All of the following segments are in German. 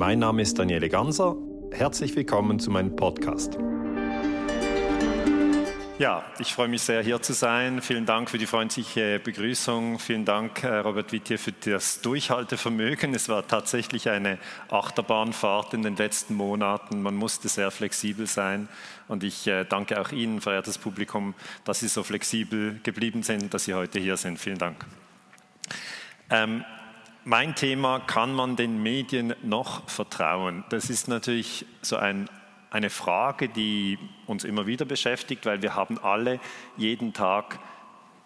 Mein Name ist Daniele Ganser. Herzlich willkommen zu meinem Podcast. Ja, ich freue mich sehr, hier zu sein. Vielen Dank für die freundliche Begrüßung. Vielen Dank, äh, Robert Wittier, für das Durchhaltevermögen. Es war tatsächlich eine Achterbahnfahrt in den letzten Monaten. Man musste sehr flexibel sein. Und ich äh, danke auch Ihnen, verehrtes Publikum, dass Sie so flexibel geblieben sind, dass Sie heute hier sind. Vielen Dank. Ähm, mein Thema, kann man den Medien noch vertrauen? Das ist natürlich so ein eine Frage, die uns immer wieder beschäftigt, weil wir haben alle jeden Tag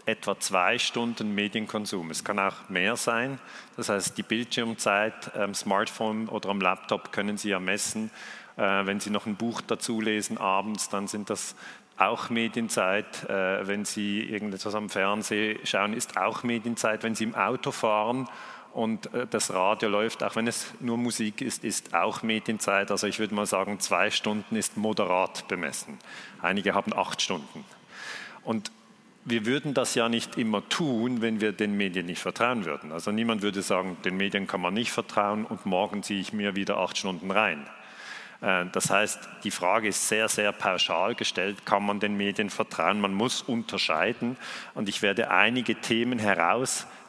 etwa zwei Stunden Medienkonsum. Es kann auch mehr sein. Das heißt, die Bildschirmzeit am Smartphone oder am Laptop können Sie ja messen. Äh, wenn Sie noch ein Buch dazu lesen abends, dann sind das auch Medienzeit. Äh, wenn Sie irgendetwas am Fernsehen schauen, ist auch Medienzeit. Wenn Sie im Auto fahren und äh, das Radio läuft, auch wenn es nur Musik ist, ist auch Medienzeit. Also ich würde mal sagen, zwei Stunden ist moderat bemessen. Einige haben acht Stunden. Und wir würden das ja nicht immer tun, wenn wir den Medien nicht vertrauen würden. Also niemand würde sagen, den Medien kann man nicht vertrauen und morgen ziehe ich mir wieder acht Stunden rein. Äh, das heißt, die Frage ist sehr, sehr pauschal gestellt, kann man den Medien vertrauen? Man muss unterscheiden und ich werde einige Themen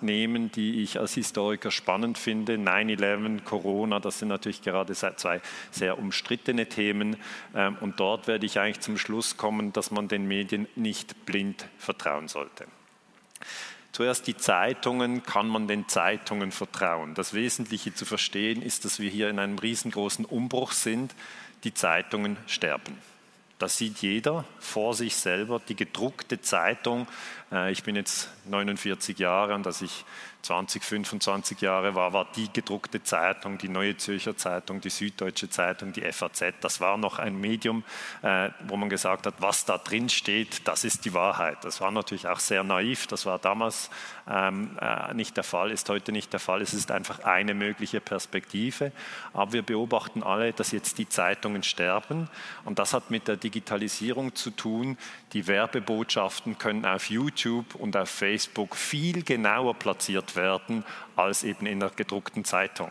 herausnehmen, die ich als Historiker spannend finde. 9-11, Corona, das sind natürlich gerade zwei sehr umstrittene Themen ähm, und dort werde ich eigentlich zum Schluss kommen, dass man den Medien nicht blind vertrauen sollte. Zuerst die Zeitungen, kann man den Zeitungen vertrauen? Das Wesentliche zu verstehen ist, dass wir hier in einem riesengroßen Umbruch sind. Die Zeitungen sterben. Das sieht jeder vor sich selber. Die gedruckte Zeitung, äh, ich bin jetzt 49 Jahre und als ich 20, 25 Jahre war, war die gedruckte Zeitung, die Neue Zürcher Zeitung, die Süddeutsche Zeitung, die FAZ, das war noch ein Medium, äh, wo man gesagt hat, was da drin steht, das ist die Wahrheit. Das war natürlich auch sehr naiv, das war damals ähm, äh, nicht der Fall, ist heute nicht der Fall. Es ist einfach eine mögliche Perspektive. Aber wir beobachten alle, dass jetzt die Zeitungen sterben und das hat mit der Digitalisierung zu tun. Die Werbebotschaften können auf YouTube und auf Facebook viel genauer platziert werden als eben in der gedruckten Zeitung.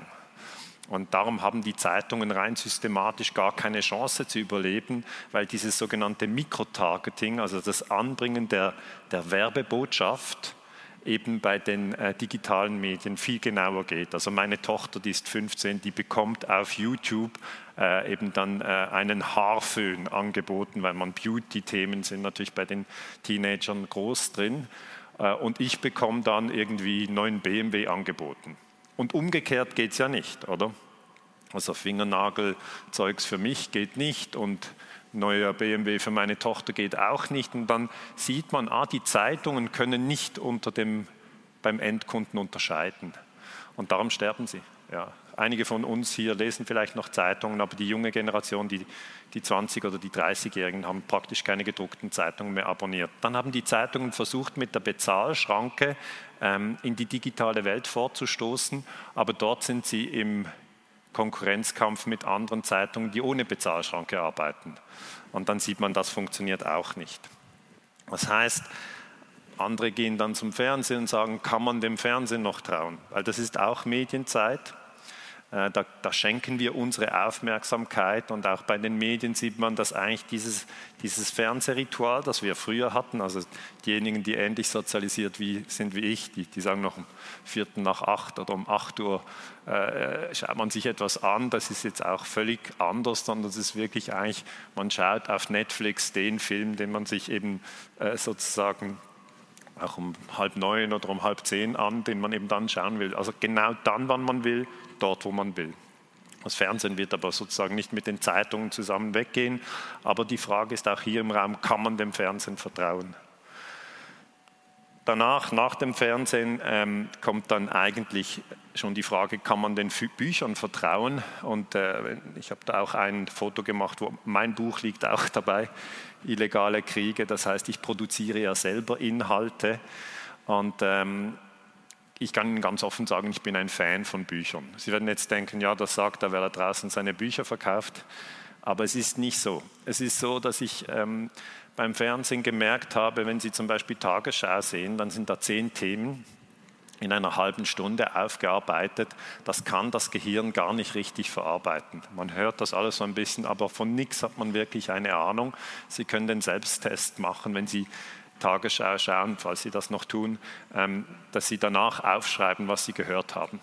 Und darum haben die Zeitungen rein systematisch gar keine Chance zu überleben, weil dieses sogenannte Mikrotargeting, also das Anbringen der, der Werbebotschaft, eben bei den äh, digitalen Medien viel genauer geht. Also meine Tochter, die ist 15, die bekommt auf YouTube äh, eben dann äh, einen Haarföhn angeboten, weil man Beauty-Themen sind natürlich bei den Teenagern groß drin. Äh, und ich bekomme dann irgendwie einen neuen BMW angeboten. Und umgekehrt geht es ja nicht, oder? Also Fingernagelzeugs für mich geht nicht und neuer BMW für meine Tochter geht auch nicht. Und dann sieht man, ah, die Zeitungen können nicht unter dem, beim Endkunden unterscheiden. Und darum sterben sie. Ja. Einige von uns hier lesen vielleicht noch Zeitungen, aber die junge Generation, die, die 20- oder die 30-Jährigen, haben praktisch keine gedruckten Zeitungen mehr abonniert. Dann haben die Zeitungen versucht, mit der Bezahlschranke ähm, in die digitale Welt vorzustoßen, aber dort sind sie im Konkurrenzkampf mit anderen Zeitungen, die ohne Bezahlschranke arbeiten. Und dann sieht man, das funktioniert auch nicht. Das heißt, andere gehen dann zum Fernsehen und sagen, kann man dem Fernsehen noch trauen? Weil das ist auch Medienzeit. Äh, da, da, schenken wir unsere Aufmerksamkeit und auch bei den Medien sieht man, dass eigentlich dieses, dieses Fernsehritual, das wir früher hatten, also diejenigen, die ähnlich sozialisiert wie, sind wie ich, die, die sagen noch um vierten nach acht oder um acht Uhr äh, schaut man sich etwas an, das ist jetzt auch völlig anders, sondern es ist wirklich eigentlich, man schaut auf Netflix den Film, den man sich eben äh, sozusagen auch um halb neun oder um halb zehn an, den man eben dann schauen will. Also genau dann, wann man will, dort, wo man will. Das Fernsehen wird aber sozusagen nicht mit den Zeitungen zusammen weggehen. Aber die Frage ist auch hier im Raum, kann man dem Fernsehen vertrauen? Danach, nach dem Fernsehen, ähm, kommt dann eigentlich schon die Frage, kann man den Büchern vertrauen? Und äh, ich habe da auch ein Foto gemacht, wo mein Buch liegt auch dabei, Illegale Kriege. Das heißt, ich produziere ja selber Inhalte. Und ähm, ich kann Ihnen ganz offen sagen, ich bin ein Fan von Büchern. Sie werden jetzt denken, ja, das sagt er, weil er draußen seine Bücher verkauft. Aber es ist nicht so. Es ist so, dass ich ähm, beim Fernsehen gemerkt habe, wenn Sie zum Beispiel Tagesschau sehen, dann sind da zehn Themen in einer halben Stunde aufgearbeitet, das kann das Gehirn gar nicht richtig verarbeiten. Man hört das alles so ein bisschen, aber von nichts hat man wirklich eine Ahnung. Sie können den Selbsttest machen, wenn Sie Tagesschau schauen, falls Sie das noch tun, ähm, dass Sie danach aufschreiben, was Sie gehört haben.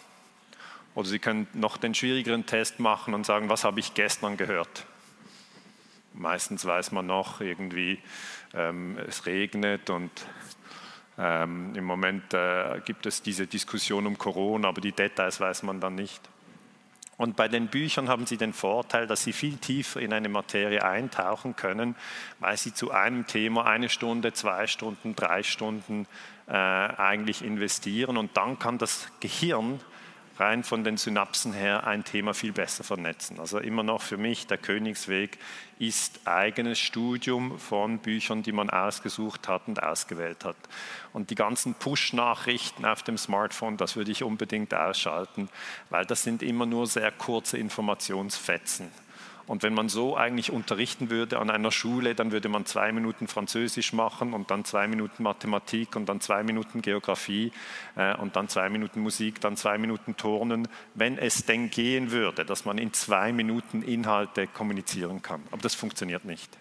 Oder Sie können noch den schwierigeren Test machen und sagen, was habe ich gestern gehört. Meistens weiß man noch irgendwie, ähm, es regnet und ähm, Im Moment äh, gibt es diese Diskussion um Corona, aber die Details weiß man dann nicht. Und bei den Büchern haben sie den Vorteil, dass sie viel tiefer in eine Materie eintauchen können, weil sie zu einem Thema eine Stunde, zwei Stunden, drei Stunden äh, eigentlich investieren. Und dann kann das Gehirn rein von den Synapsen her ein Thema viel besser vernetzen. Also immer noch für mich der Königsweg ist eigenes Studium von Büchern, die man ausgesucht hat und ausgewählt hat. Und die ganzen Push-Nachrichten auf dem Smartphone, das würde ich unbedingt ausschalten, weil das sind immer nur sehr kurze Informationsfetzen. Und wenn man so eigentlich unterrichten würde an einer Schule, dann würde man zwei Minuten Französisch machen und dann zwei Minuten Mathematik und dann zwei Minuten Geografie äh, und dann zwei Minuten Musik, dann zwei Minuten Turnen, wenn es denn gehen würde, dass man in zwei Minuten Inhalte kommunizieren kann. Aber das funktioniert nicht.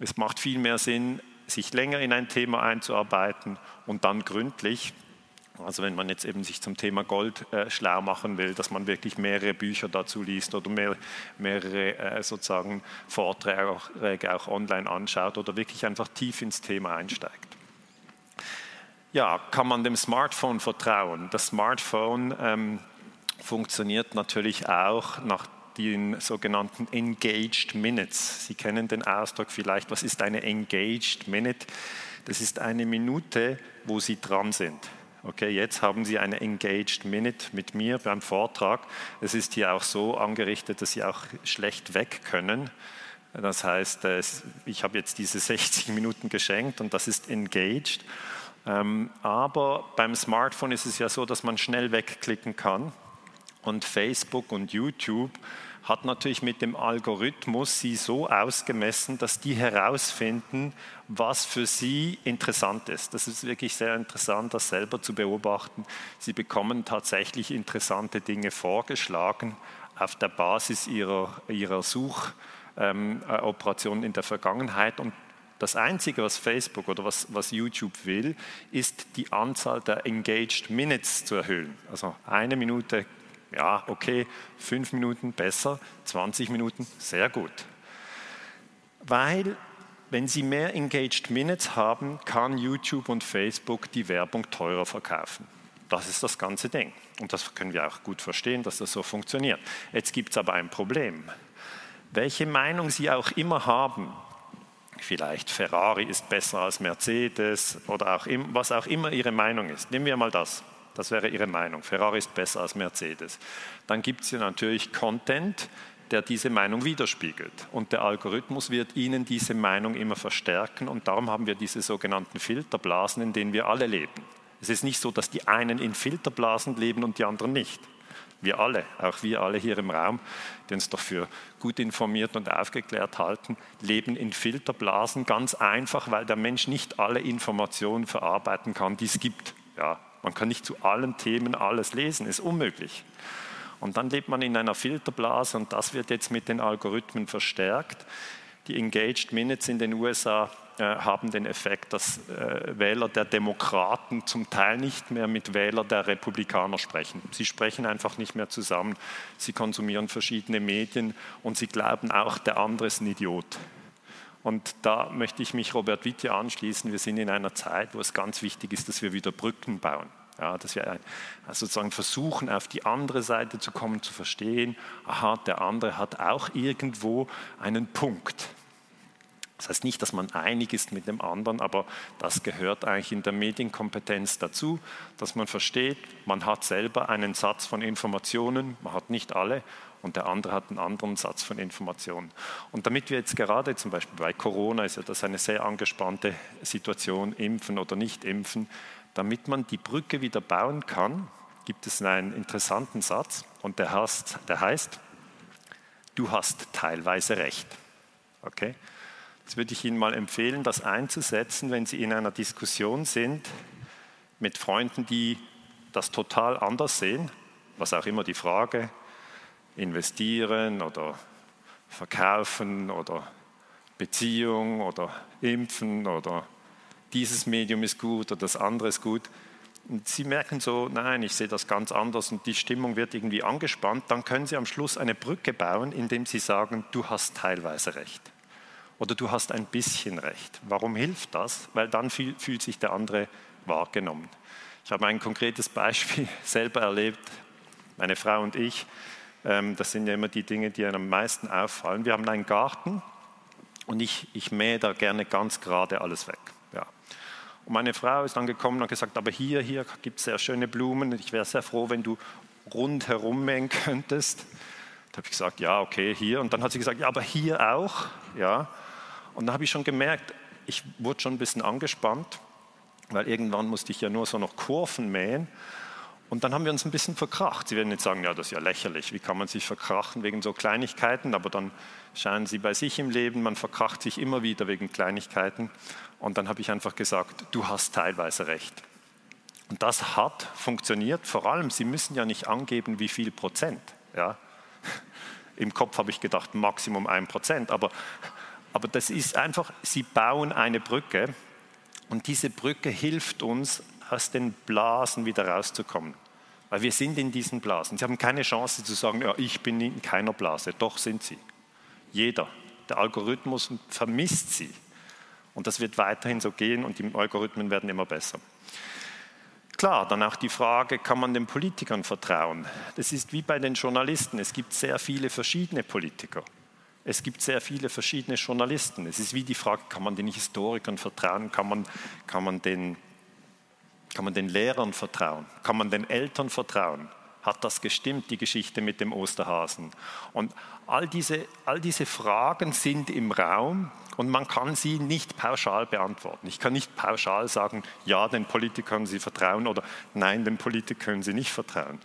Es macht viel mehr Sinn, sich länger in ein Thema einzuarbeiten und dann gründlich also wenn man jetzt eben sich zum Thema Gold äh, schlau machen will, dass man wirklich mehrere Bücher dazu liest oder mehr, mehrere äh, sozusagen Vorträge auch, auch, online anschaut oder wirklich einfach tief ins Thema einsteigt. Ja, kann man dem Smartphone vertrauen? Das Smartphone ähm, funktioniert natürlich auch nach den sogenannten Engaged Minutes. Sie kennen den Ausdruck vielleicht. Was ist eine Engaged Minute? Das ist eine Minute, wo Sie dran sind. Okay, jetzt haben Sie eine Engaged Minute mit mir beim Vortrag. Es ist hier auch so angerichtet, dass Sie auch schlecht weg können. Das heißt, äh, ich habe jetzt diese 60 Minuten geschenkt und das ist engaged. Ähm, aber beim Smartphone ist es ja so, dass man schnell wegklicken kann. Und Facebook und YouTube hat natürlich mit dem Algorithmus sie so ausgemessen, dass die herausfinden, was für sie interessant ist. Das ist wirklich sehr interessant, das selber zu beobachten. Sie bekommen tatsächlich interessante Dinge vorgeschlagen auf der Basis ihrer, ihrer Suchoperationen ähm, in der Vergangenheit und das Einzige, was Facebook oder was, was, YouTube will, ist die Anzahl der Engaged Minutes zu erhöhen. Also eine Minute ja, okay, fünf Minuten besser, 20 Minuten sehr gut. Weil, wenn Sie mehr Engaged Minutes haben, kann YouTube und Facebook die Werbung teurer verkaufen. Das ist das ganze Ding. Und das können wir auch gut verstehen, dass das so funktioniert. Jetzt gibt es aber ein Problem. Welche Meinung Sie auch immer haben, vielleicht Ferrari ist besser als Mercedes oder auch, was auch immer Ihre Meinung ist, nehmen wir mal das. Das wäre Ihre Meinung. Ferrari ist besser als Mercedes. Dann gibt es ja natürlich Content, der diese Meinung widerspiegelt. Und der Algorithmus wird Ihnen diese Meinung immer verstärken. Und darum haben wir diese sogenannten Filterblasen, in denen wir alle leben. Es ist nicht so, dass die einen in Filterblasen leben und die anderen nicht. Wir alle, auch wir alle hier im Raum, die uns doch für gut informiert und aufgeklärt halten, leben in Filterblasen ganz einfach, weil der Mensch nicht alle Informationen verarbeiten kann, die es gibt. Ja, man kann nicht zu allen Themen alles lesen, ist unmöglich. Und dann lebt man in einer Filterblase und das wird jetzt mit den Algorithmen verstärkt. Die Engaged Minutes in den USA äh, haben den Effekt, dass äh, Wähler der Demokraten zum Teil nicht mehr mit Wählern der Republikaner sprechen. Sie sprechen einfach nicht mehr zusammen. Sie konsumieren verschiedene Medien und sie glauben auch, der andere ist ein Idiot. Und da möchte ich mich Robert Witte anschließen. Wir sind in einer Zeit, wo es ganz wichtig ist, dass wir wieder Brücken bauen. Ja, dass wir also sozusagen versuchen, auf die andere Seite zu kommen, zu verstehen, aha, der andere hat auch irgendwo einen Punkt. Das heißt nicht, dass man einig ist mit dem anderen, aber das gehört eigentlich in der Medienkompetenz dazu, dass man versteht, man hat selber einen Satz von Informationen, man hat nicht alle, und der andere hat einen anderen Satz von Informationen. Und damit wir jetzt gerade zum Beispiel bei Corona ist ja das eine sehr angespannte Situation, impfen oder nicht impfen, damit man die Brücke wieder bauen kann, gibt es einen interessanten Satz und der heißt, der heißt du hast teilweise recht. Okay? Jetzt würde ich Ihnen mal empfehlen, das einzusetzen, wenn Sie in einer Diskussion sind mit Freunden, die das total anders sehen, was auch immer die Frage, investieren oder verkaufen oder Beziehung oder impfen oder dieses Medium ist gut oder das andere ist gut. Und Sie merken so, nein, ich sehe das ganz anders und die Stimmung wird irgendwie angespannt, dann können Sie am Schluss eine Brücke bauen, indem Sie sagen, du hast teilweise recht oder du hast ein bisschen recht. Warum hilft das? Weil dann fühlt sich der andere wahrgenommen. Ich habe ein konkretes Beispiel selber erlebt, meine Frau und ich. Ähm, das sind ja immer die Dinge, die einem am meisten auffallen. Wir haben einen Garten und ich, ich mähe da gerne ganz gerade alles weg. Ja. Und meine Frau ist dann gekommen und gesagt, aber hier, hier gibt es sehr schöne Blumen. Ich wäre sehr froh, wenn du rundherum mähen könntest. Da habe ich gesagt, ja, okay, hier. Und dann hat sie gesagt, ja, aber hier auch. Ja. Und da habe ich schon gemerkt, ich wurde schon ein bisschen angespannt, weil irgendwann musste ich ja nur so noch Kurven mähen. Und dann haben wir uns ein bisschen verkracht. Sie werden jetzt sagen, ja, das ist ja lächerlich, wie kann man sich verkrachen wegen so Kleinigkeiten, aber dann schauen Sie bei sich im Leben, man verkracht sich immer wieder wegen Kleinigkeiten. Und dann habe ich einfach gesagt, du hast teilweise recht. Und das hat funktioniert, vor allem, Sie müssen ja nicht angeben, wie viel Prozent. Ja? Im Kopf habe ich gedacht, Maximum ein Prozent, aber aber das ist einfach, sie bauen eine Brücke und diese Brücke hilft uns, aus den Blasen wieder rauszukommen. Weil wir sind in diesen Blasen. Sie haben keine Chance zu sagen, ja, ich bin in keiner Blase. Doch sind sie. Jeder. Der Algorithmus vermisst sie. Und das wird weiterhin so gehen und die Algorithmen werden immer besser. Klar, dann auch die Frage, kann man den Politikern vertrauen? Das ist wie bei den Journalisten. Es gibt sehr viele verschiedene Politiker. Es gibt sehr viele verschiedene Journalisten. Es ist wie die Frage, kann man den Historikern vertrauen? Kann man, kann man, den, kann man den Lehrern vertrauen? Kann man den Eltern vertrauen? Hat das gestimmt, die Geschichte mit dem Osterhasen? Und all diese, all diese Fragen sind im Raum und man kann sie nicht pauschal beantworten. Ich kann nicht pauschal sagen, ja, den Politikern Sie vertrauen oder nein, den Politikern Sie nicht vertrauen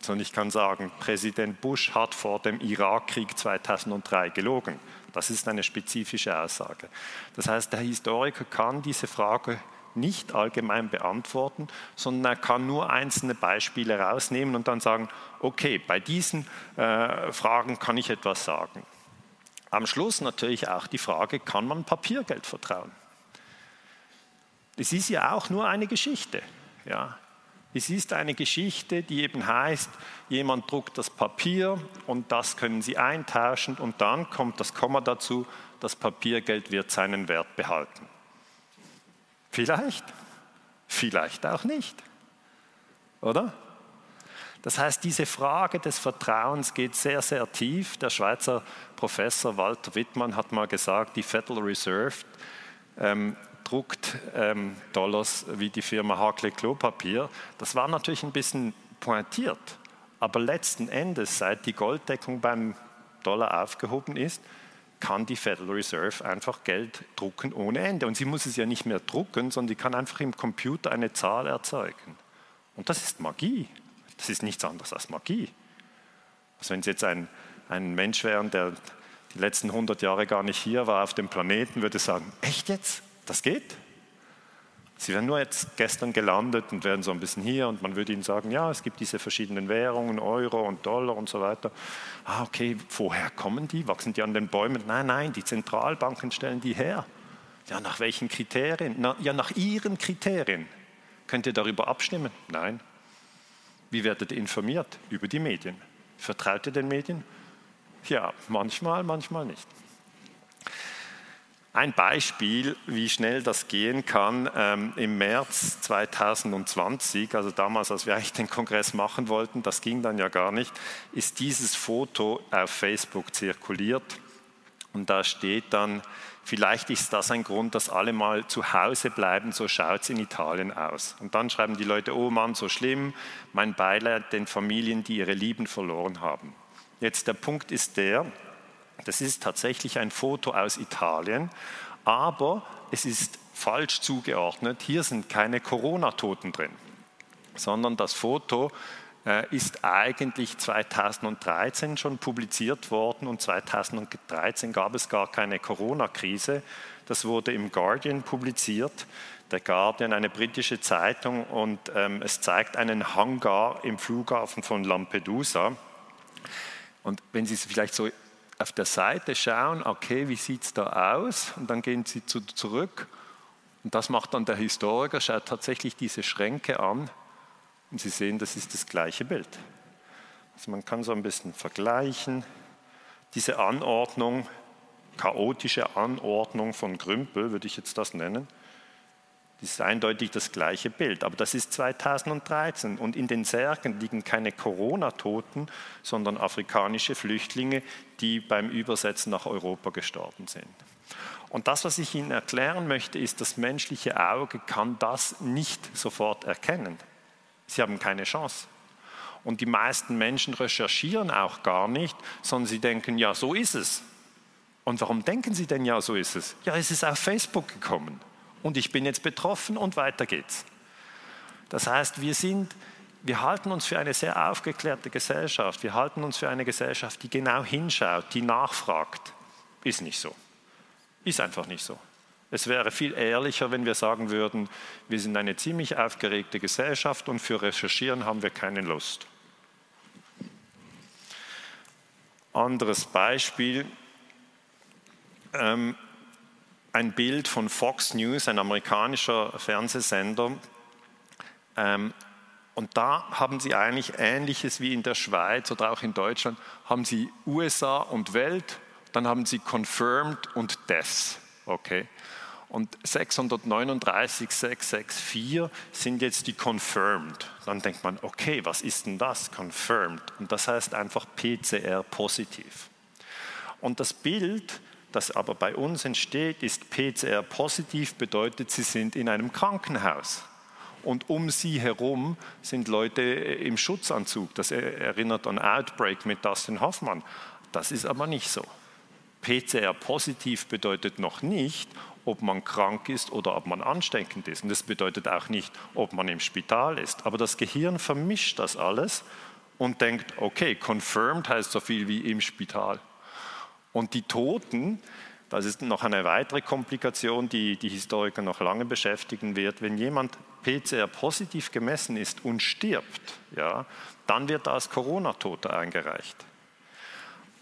sondern ich kann sagen, Präsident Bush hat vor dem Irakkrieg 2003 gelogen. Das ist eine spezifische Aussage. Das heißt, der Historiker kann diese Frage nicht allgemein beantworten, sondern er kann nur einzelne Beispiele rausnehmen und dann sagen, okay, bei diesen äh, Fragen kann ich etwas sagen. Am Schluss natürlich auch die Frage, kann man Papiergeld vertrauen? Es ist ja auch nur eine Geschichte. Ja. Es ist eine Geschichte, die eben heißt, jemand druckt das Papier und das können Sie eintauschen und dann kommt das Komma dazu, das Papiergeld wird seinen Wert behalten. Vielleicht, vielleicht auch nicht. Oder? Das heißt, diese Frage des Vertrauens geht sehr, sehr tief. Der Schweizer Professor Walter Wittmann hat mal gesagt, die Federal Reserve ähm, druckt ähm, Dollars wie die Firma Harkley Klopapier. Das war natürlich ein bisschen pointiert, aber letzten Endes, seit die Golddeckung beim Dollar aufgehoben ist, kann die Federal Reserve einfach Geld drucken ohne Ende. Und sie muss es ja nicht mehr drucken, sondern sie kann einfach im Computer eine Zahl erzeugen. Und das ist Magie. Das ist nichts anderes als Magie. Also wenn Sie jetzt ein, ein Mensch wären, der die letzten 100 Jahre gar nicht hier war auf dem Planeten, würde sagen, echt jetzt? Das geht. Sie wären nur jetzt gestern gelandet und wären so ein bisschen hier und man würde ihnen sagen, ja, es gibt diese verschiedenen Währungen, Euro und Dollar und so weiter. Ah, okay, woher kommen die? Wachsen die an den Bäumen? Nein, nein, die Zentralbanken stellen die her. Ja, nach welchen Kriterien? Na, ja, nach ihren Kriterien. Könnt ihr darüber abstimmen? Nein. Wie werdet ihr informiert? Über die Medien. Vertraut ihr den Medien? Ja, manchmal, manchmal nicht. Ein Beispiel, wie schnell das gehen kann, ähm, im März 2020, also damals, als wir eigentlich den Kongress machen wollten, das ging dann ja gar nicht, ist dieses Foto auf Facebook zirkuliert. Und da steht dann, vielleicht ist das ein Grund, dass alle mal zu Hause bleiben, so schaut es in Italien aus. Und dann schreiben die Leute, oh Mann, so schlimm, mein Beileid den Familien, die ihre Lieben verloren haben. Jetzt der Punkt ist der, das ist tatsächlich ein Foto aus Italien, aber es ist falsch zugeordnet. Hier sind keine Corona-Toten drin, sondern das Foto äh, ist eigentlich 2013 schon publiziert worden und 2013 gab es gar keine Corona-Krise. Das wurde im Guardian publiziert. Der Guardian, eine britische Zeitung, und ähm, es zeigt einen Hangar im Flughafen von Lampedusa. Und wenn Sie vielleicht so auf der Seite schauen, okay, wie sieht es da aus? Und dann gehen Sie zu, zurück. Und das macht dann der Historiker, schaut tatsächlich diese Schränke an. Und Sie sehen, das ist das gleiche Bild. Also man kann so ein bisschen vergleichen. Diese Anordnung, chaotische Anordnung von Grümpel, würde ich jetzt das nennen, das ist eindeutig das gleiche Bild. Aber das ist 2013 und in den Särgen liegen keine Corona-Toten, sondern afrikanische Flüchtlinge, die beim Übersetzen nach Europa gestorben sind. Und das, was ich Ihnen erklären möchte, ist, das menschliche Auge kann das nicht sofort erkennen. Sie haben keine Chance. Und die meisten Menschen recherchieren auch gar nicht, sondern sie denken, ja, so ist es. Und warum denken sie denn, ja, so ist es? Ja, es ist auf Facebook gekommen. Und ich bin jetzt betroffen und weiter geht's. Das heißt, wir sind, wir halten uns für eine sehr aufgeklärte Gesellschaft. Wir halten uns für eine Gesellschaft, die genau hinschaut, die nachfragt. Ist nicht so. Ist einfach nicht so. Es wäre viel ehrlicher, wenn wir sagen würden, wir sind eine ziemlich aufgeregte Gesellschaft und für Recherchieren haben wir keine Lust. Anderes Beispiel, ähm, ein Bild von Fox News, ein amerikanischer Fernsehsender. Ähm, und da haben sie eigentlich Ähnliches wie in der Schweiz oder auch in Deutschland, haben sie USA und Welt, dann haben sie Confirmed und Death. Okay. Und 639, 664 sind jetzt die confirmed. Dann denkt man, okay, was ist denn das? Confirmed. Und das heißt einfach PCR positiv. Und das Bild, das aber bei uns entsteht, ist PCR positiv, bedeutet, sie sind in einem Krankenhaus. Und um sie herum sind Leute im Schutzanzug. Das erinnert an Outbreak mit Dustin Hoffmann. Das ist aber nicht so. PCR positiv bedeutet noch nicht, ob man krank ist oder ob man ansteckend ist. Und das bedeutet auch nicht, ob man im Spital ist. Aber das Gehirn vermischt das alles und denkt, okay, confirmed heißt so viel wie im Spital. Und die Toten, das ist noch eine weitere Komplikation, die die Historiker noch lange beschäftigen wird. Wenn jemand PCR positiv gemessen ist und stirbt, ja, dann wird er als Corona-Toter eingereicht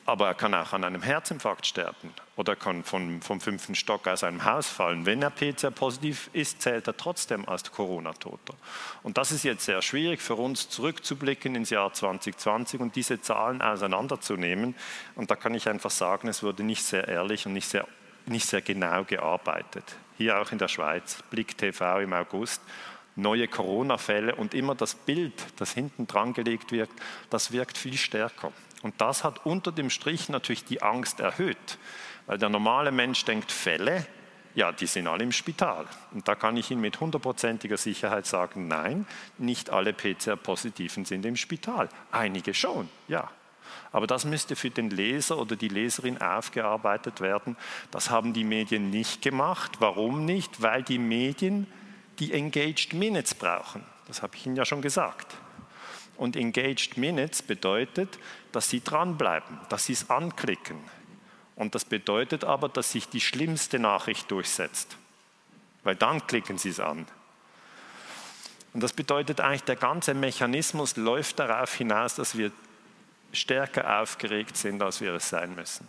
aber er kann auch an einem Herzinfarkt sterben oder kann von, vom fünften Stock aus einem Haus fallen. Wenn er PCR-positiv ist, zählt er trotzdem als Corona-Toter. Und das ist jetzt sehr schwierig für uns zurückzublicken ins Jahr 2020 und diese Zahlen auseinanderzunehmen. Und da kann ich einfach sagen, es wurde nicht sehr ehrlich und nicht sehr, nicht sehr genau gearbeitet. Hier auch in der Schweiz, Blick TV im August neue Corona-Fälle und immer das Bild, das hinten dran gelegt wird, das wirkt viel stärker. Und das hat unter dem Strich natürlich die Angst erhöht, weil der normale Mensch denkt, Fälle, ja, die sind alle im Spital. Und da kann ich Ihnen mit hundertprozentiger Sicherheit sagen, nein, nicht alle PCR-Positiven sind im Spital. Einige schon, ja. Aber das müsste für den Leser oder die Leserin aufgearbeitet werden. Das haben die Medien nicht gemacht. Warum nicht? Weil die Medien die Engaged Minutes brauchen. Das habe ich Ihnen ja schon gesagt. Und Engaged Minutes bedeutet, dass Sie dranbleiben, dass Sie es anklicken. Und das bedeutet aber, dass sich die schlimmste Nachricht durchsetzt. Weil dann klicken Sie es an. Und das bedeutet eigentlich, der ganze Mechanismus läuft darauf hinaus, dass wir stärker aufgeregt sind, als wir es sein müssen.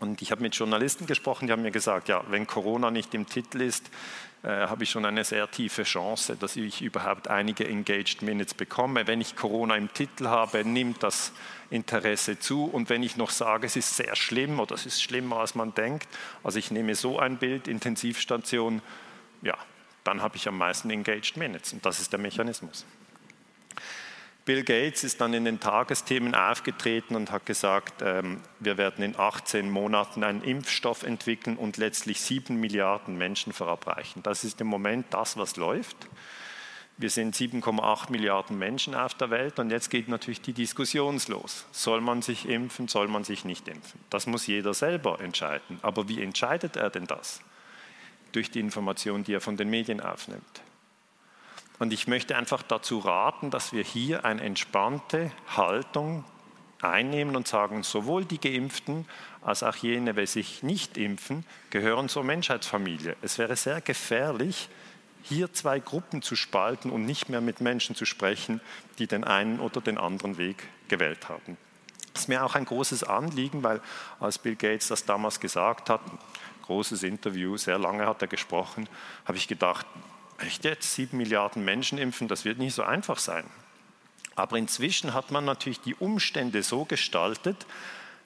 Und ich habe mit Journalisten gesprochen, die haben mir gesagt, ja, wenn Corona nicht im Titel ist, äh, habe ich schon eine sehr tiefe Chance, dass ich überhaupt einige Engaged Minutes bekomme. Wenn ich Corona im Titel habe, nimmt das Interesse zu. Und wenn ich noch sage, es ist sehr schlimm oder es ist schlimmer, als man denkt, also ich nehme so ein Bild, Intensivstation, ja, dann habe ich am meisten Engaged Minutes. Und das ist der Mechanismus. Bill Gates ist dann in den Tagesthemen aufgetreten und hat gesagt, ähm, wir werden in 18 Monaten einen Impfstoff entwickeln und letztlich sieben Milliarden Menschen verabreichen. Das ist im Moment das, was läuft. Wir sind 7,8 Milliarden Menschen auf der Welt und jetzt geht natürlich die Diskussion los. Soll man sich impfen, soll man sich nicht impfen? Das muss jeder selber entscheiden. Aber wie entscheidet er denn das? Durch die Information, die er von den Medien aufnimmt. Und ich möchte einfach dazu raten, dass wir hier eine entspannte Haltung einnehmen und sagen, sowohl die Geimpften als auch jene, die sich nicht impfen, gehören zur Menschheitsfamilie. Es wäre sehr gefährlich, hier zwei Gruppen zu spalten und nicht mehr mit Menschen zu sprechen, die den einen oder den anderen Weg gewählt haben. Das ist mir auch ein großes Anliegen, weil als Bill Gates das damals gesagt hat, großes Interview, sehr lange hat er gesprochen, habe ich gedacht, echt jetzt sieben Milliarden Menschen impfen, das wird nicht so einfach sein. Aber inzwischen hat man natürlich die Umstände so gestaltet,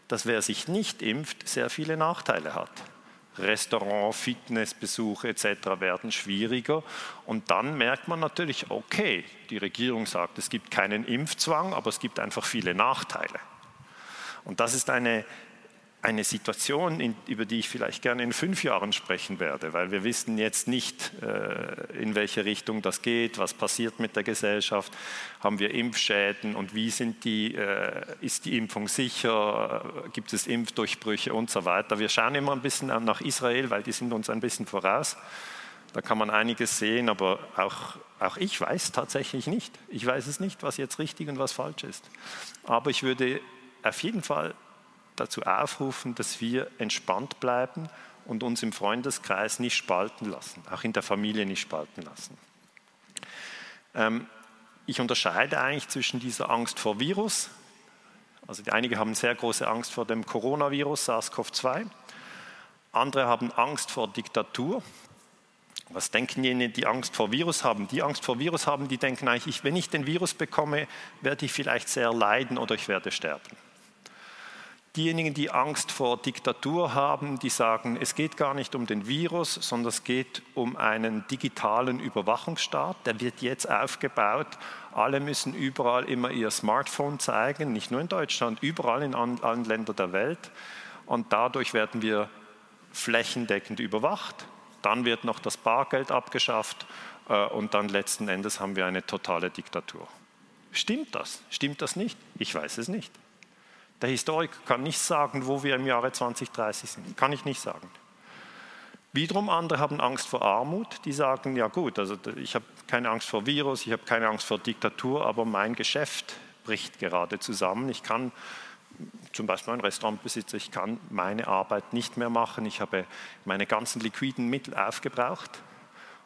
dass wer sich nicht impft, sehr viele Nachteile hat. Restaurant, Fitnessbesuche etc. werden schwieriger. Und dann merkt man natürlich, okay, die Regierung sagt, es gibt keinen Impfzwang, aber es gibt einfach viele Nachteile. Und das ist eine eine Situation, in, über die ich vielleicht gerne in fünf Jahren sprechen werde, weil wir wissen jetzt nicht, äh, in welche Richtung das geht, was passiert mit der Gesellschaft, haben wir Impfschäden und wie sind die, äh, ist die Impfung sicher, gibt es Impfdurchbrüche und so weiter. Wir schauen immer ein bisschen nach Israel, weil die sind uns ein bisschen voraus. Da kann man einiges sehen, aber auch, auch ich weiß tatsächlich nicht. Ich weiß es nicht, was jetzt richtig und was falsch ist. Aber ich würde auf jeden Fall dazu aufrufen, dass wir entspannt bleiben und uns im Freundeskreis nicht spalten lassen, auch in der Familie nicht spalten lassen. Ähm, ich unterscheide eigentlich zwischen dieser Angst vor Virus, also einige haben sehr große Angst vor dem Coronavirus SARS-CoV-2, andere haben Angst vor Diktatur. Was denken jene, die Angst vor Virus haben? Die Angst vor Virus haben, die denken eigentlich, wenn ich den Virus bekomme, werde ich vielleicht sehr leiden oder ich werde sterben. Diejenigen, die Angst vor Diktatur haben, die sagen, es geht gar nicht um den Virus, sondern es geht um einen digitalen Überwachungsstaat. Der wird jetzt aufgebaut. Alle müssen überall immer ihr Smartphone zeigen, nicht nur in Deutschland, überall in allen Ländern der Welt. Und dadurch werden wir flächendeckend überwacht. Dann wird noch das Bargeld abgeschafft äh, und dann letzten Endes haben wir eine totale Diktatur. Stimmt das? Stimmt das nicht? Ich weiß es nicht. Der Historiker kann nicht sagen, wo wir im Jahre 2030 sind. Kann ich nicht sagen. Wiederum andere haben Angst vor Armut. Die sagen, ja gut, also ich habe keine Angst vor Virus, ich habe keine Angst vor Diktatur, aber mein Geschäft bricht gerade zusammen. Ich kann zum Beispiel ein Restaurantbesitzer, ich kann meine Arbeit nicht mehr machen. Ich habe meine ganzen liquiden Mittel aufgebraucht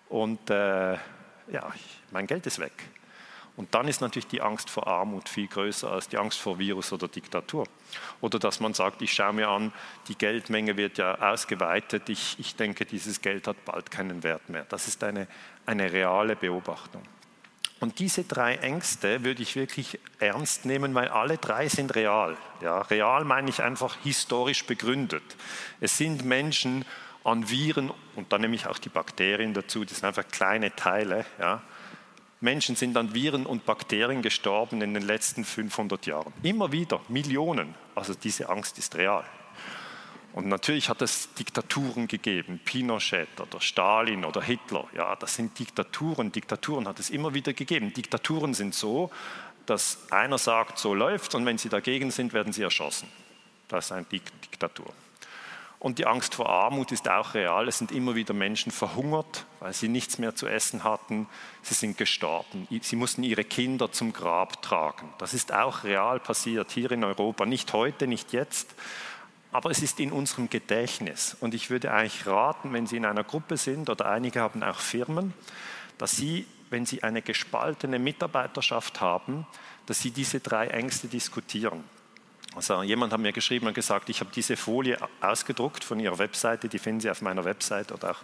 und äh, ja, mein Geld ist weg. Und dann ist natürlich die Angst vor Armut viel größer als die Angst vor Virus oder Diktatur. Oder dass man sagt, ich schaue mir an, die Geldmenge wird ja ausgeweitet, ich, ich denke, dieses Geld hat bald keinen Wert mehr. Das ist eine, eine reale Beobachtung. Und diese drei Ängste würde ich wirklich ernst nehmen, weil alle drei sind real. Ja, real meine ich einfach historisch begründet. Es sind Menschen an Viren, und da nehme ich auch die Bakterien dazu, das sind einfach kleine Teile, ja, Menschen sind an Viren und Bakterien gestorben in den letzten 500 Jahren. Immer wieder, Millionen. Also diese Angst ist real. Und natürlich hat es Diktaturen gegeben, Pinochet oder Stalin oder Hitler. Ja, das sind Diktaturen. Diktaturen hat es immer wieder gegeben. Diktaturen sind so, dass einer sagt, so läuft und wenn sie dagegen sind, werden sie erschossen. Das ist eine Diktatur. Und die Angst vor Armut ist auch real. Es sind immer wieder Menschen verhungert, weil sie nichts mehr zu essen hatten. Sie sind gestorben. Sie mussten ihre Kinder zum Grab tragen. Das ist auch real passiert hier in Europa. Nicht heute, nicht jetzt, aber es ist in unserem Gedächtnis. Und ich würde eigentlich raten, wenn Sie in einer Gruppe sind oder einige haben auch Firmen, dass Sie, wenn Sie eine gespaltene Mitarbeiterschaft haben, dass Sie diese drei Ängste diskutieren. Also jemand hat mir geschrieben und gesagt, ich habe diese Folie ausgedruckt von Ihrer Webseite, die finden Sie auf meiner Webseite oder auch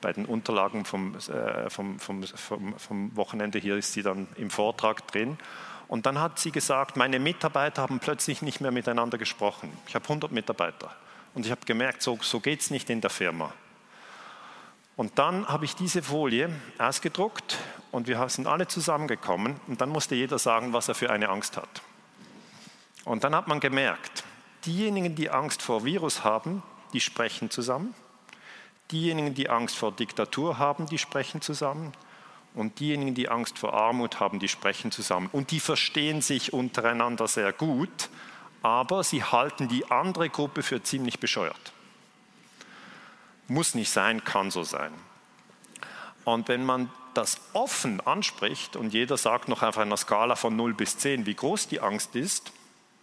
bei den Unterlagen vom, äh, vom, vom, vom, Wochenende hier ist sie dann im Vortrag drin. Und dann hat sie gesagt, meine Mitarbeiter haben plötzlich nicht mehr miteinander gesprochen. Ich habe 100 Mitarbeiter und ich habe gemerkt, so, so geht es nicht in der Firma. Und dann habe ich diese Folie ausgedruckt und wir sind alle zusammengekommen und dann musste jeder sagen, was er für eine Angst hat. Und dann hat man gemerkt, diejenigen, die Angst vor Virus haben, die sprechen zusammen. Diejenigen, die Angst vor Diktatur haben, die sprechen zusammen. Und diejenigen, die Angst vor Armut haben, die sprechen zusammen. Und die verstehen sich untereinander sehr gut, aber sie halten die andere Gruppe für ziemlich bescheuert. Muss nicht sein, kann so sein. Und wenn man das offen anspricht und jeder sagt noch auf einer Skala von 0 bis 10, wie groß die Angst ist,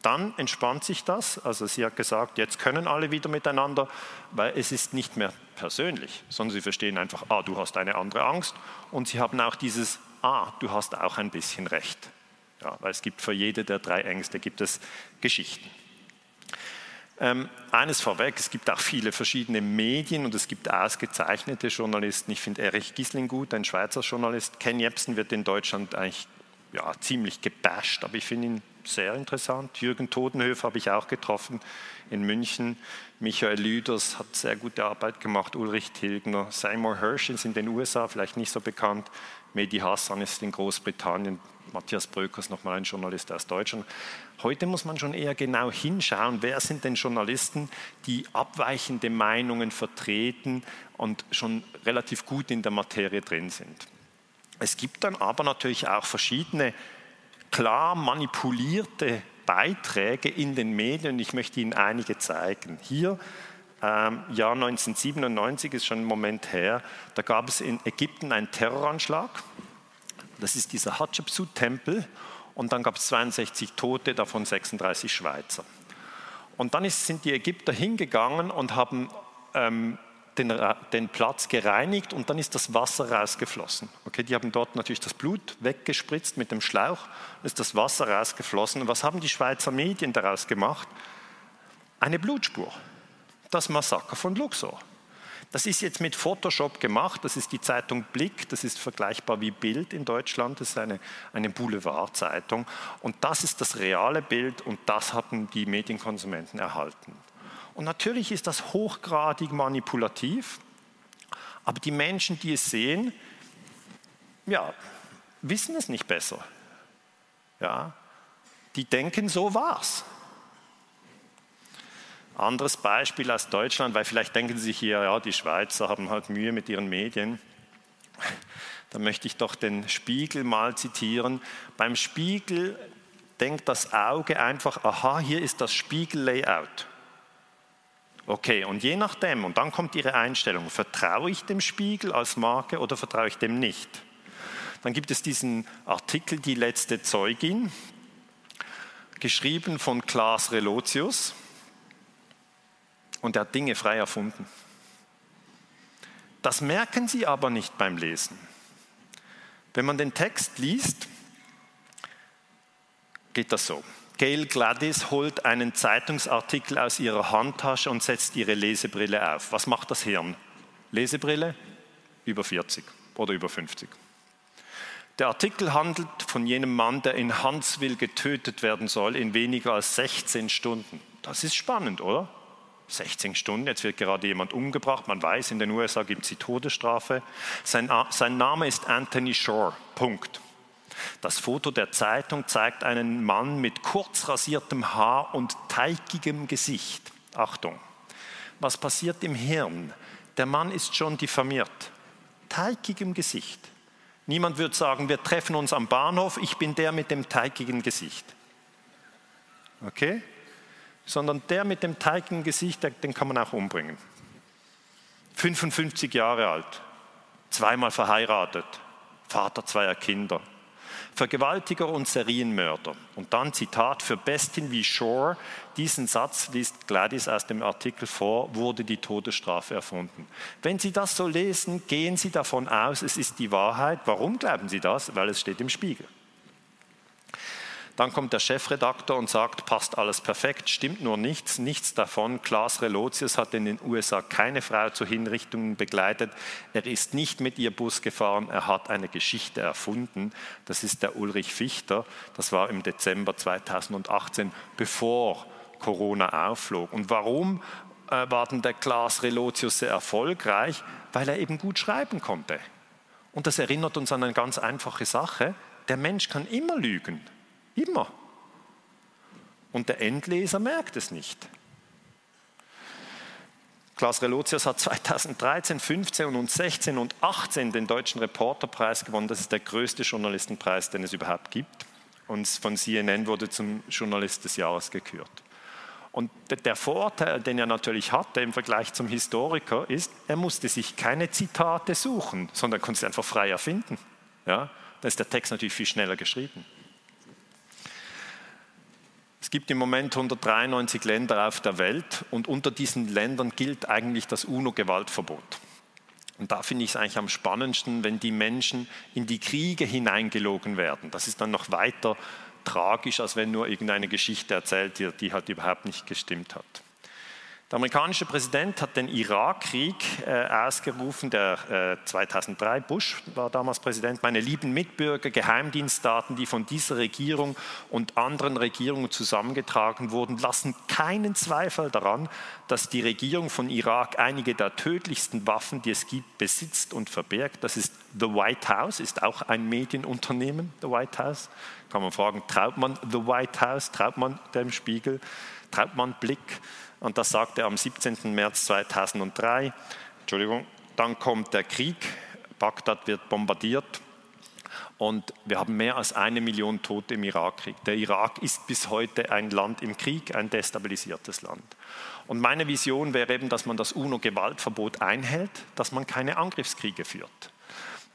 dann entspannt sich das. Also sie hat gesagt, jetzt können alle wieder miteinander, weil es ist nicht mehr persönlich, sondern sie verstehen einfach, ah, du hast eine andere Angst. Und sie haben auch dieses, ah, du hast auch ein bisschen recht. Ja, weil es gibt für jede der drei Ängste gibt es Geschichten. Ähm, eines vorweg, es gibt auch viele verschiedene Medien und es gibt ausgezeichnete Journalisten. Ich finde Erich Gisling gut, ein Schweizer Journalist. Ken Jebsen wird in Deutschland eigentlich ja, ziemlich gebasht, aber ich finde ihn sehr interessant. Jürgen Todenhöfer habe ich auch getroffen in München. Michael Lüders hat sehr gute Arbeit gemacht. Ulrich Tilgner. Seymour Hersh ist in den USA vielleicht nicht so bekannt. Mehdi Hassan ist in Großbritannien. Matthias Brökers, nochmal ein Journalist aus Deutschland. Heute muss man schon eher genau hinschauen, wer sind denn Journalisten, die abweichende Meinungen vertreten und schon relativ gut in der Materie drin sind. Es gibt dann aber natürlich auch verschiedene klar manipulierte Beiträge in den Medien. Ich möchte Ihnen einige zeigen. Hier, ähm, Jahr 1997 ist schon ein Moment her, da gab es in Ägypten einen Terroranschlag. Das ist dieser Hatschepsut-Tempel und dann gab es 62 Tote, davon 36 Schweizer. Und dann ist, sind die Ägypter hingegangen und haben ähm, den, den, Platz gereinigt und dann ist das Wasser rausgeflossen. Okay, die haben dort natürlich das Blut weggespritzt mit dem Schlauch, ist das Wasser rausgeflossen. Und was haben die Schweizer Medien daraus gemacht? Eine Blutspur. Das Massaker von Luxor. Das ist jetzt mit Photoshop gemacht, das ist die Zeitung Blick, das ist vergleichbar wie Bild in Deutschland, das ist eine, eine Boulevardzeitung. Und das ist das reale Bild und das hatten die Medienkonsumenten erhalten. Und natürlich ist das hochgradig manipulativ, aber die Menschen, die es sehen, ja, wissen es nicht besser. Ja, die denken, so war's. Anderes Beispiel aus Deutschland, weil vielleicht denken Sie sich hier, ja, die Schweizer haben halt Mühe mit ihren Medien. Da möchte ich doch den Spiegel mal zitieren. Beim Spiegel denkt das Auge einfach, aha, hier ist das Spiegellayout. Okay, und je nachdem, und dann kommt Ihre Einstellung, vertraue ich dem Spiegel als Marke oder vertraue ich dem nicht? Dann gibt es diesen Artikel Die letzte Zeugin, geschrieben von Klaas Relotius und er hat Dinge frei erfunden. Das merken Sie aber nicht beim Lesen. Wenn man den Text liest, geht das so. Gail Gladys holt einen Zeitungsartikel aus ihrer Handtasche und setzt ihre Lesebrille auf. Was macht das Hirn? Lesebrille? Über 40 oder über 50. Der Artikel handelt von jenem Mann, der in Huntsville getötet werden soll in weniger als 16 Stunden. Das ist spannend, oder? 16 Stunden, jetzt wird gerade jemand umgebracht. Man weiß, in den USA gibt es die Todesstrafe. Sein, sein Name ist Anthony Shore. Punkt. Das Foto der Zeitung zeigt einen Mann mit kurz rasiertem Haar und teigigem Gesicht. Achtung, was passiert im Hirn? Der Mann ist schon diffamiert. Teigigem Gesicht. Niemand wird sagen, wir treffen uns am Bahnhof, ich bin der mit dem teigigen Gesicht. Okay? sondern der mit dem teigigen Gesicht, den kann man auch umbringen. 55 Jahre alt, zweimal verheiratet, Vater zweier Kinder, Vergewaltiger und Serienmörder. Und dann Zitat für Bestin wie Shore, diesen Satz liest Gladys aus dem Artikel vor, wurde die Todesstrafe erfunden. Wenn Sie das so lesen, gehen Sie davon aus, es ist die Wahrheit. Warum glauben Sie das? Weil es steht im Spiegel. Dann kommt der Chefredakteur und sagt, passt alles perfekt, stimmt nur nichts, nichts davon. Klaas Relotius hat in den USA keine Frau zu Hinrichtungen begleitet. Er ist nicht mit ihr Bus gefahren, er hat eine Geschichte erfunden. Das ist der Ulrich Fichter. Das war im Dezember 2018, bevor Corona aufflog. Und warum äh, war denn der Klaas Relotius sehr erfolgreich? Weil er eben gut schreiben konnte. Und das erinnert uns an eine ganz einfache Sache. Der Mensch kann immer lügen. Immer. Und der Endleser merkt es nicht. Klaus Relotius hat 2013, 15 und 16 und 18 den Deutschen Reporterpreis gewonnen. Das ist der größte Journalistenpreis, den es überhaupt gibt. Und von CNN wurde zum Journalist des Jahres gekürt. Und der Vorteil, den er natürlich hatte im Vergleich zum Historiker, ist, er musste sich keine Zitate suchen, sondern konnte sie einfach frei erfinden. Ja? Da ist der Text natürlich viel schneller geschrieben. Gibt im Moment 193 Länder auf der Welt und unter diesen Ländern gilt eigentlich das UNO-Gewaltverbot. Und da finde ich es eigentlich am spannendsten, wenn die Menschen in die Kriege hineingelogen werden. Das ist dann noch weiter tragisch, als wenn nur irgendeine Geschichte erzählt wird, die halt überhaupt nicht gestimmt hat. Der amerikanische Präsident hat den Irakkrieg äh, ausgerufen, der äh, 2003, Bush war damals Präsident, meine lieben Mitbürger, Geheimdienstdaten, die von dieser Regierung und anderen Regierungen zusammengetragen wurden, lassen keinen Zweifel daran, dass die Regierung von Irak einige der tödlichsten Waffen, die es gibt, besitzt und verbergt. Das ist The White House, ist auch ein Medienunternehmen, The White House. Kann man fragen, traut man The White House, traut man dem Spiegel, traut man Blick? Und das sagte er am 17. März 2003. Entschuldigung, dann kommt der Krieg, Bagdad wird bombardiert und wir haben mehr als eine Million Tote im Irakkrieg. Der Irak ist bis heute ein Land im Krieg, ein destabilisiertes Land. Und meine Vision wäre eben, dass man das UNO-Gewaltverbot einhält, dass man keine Angriffskriege führt.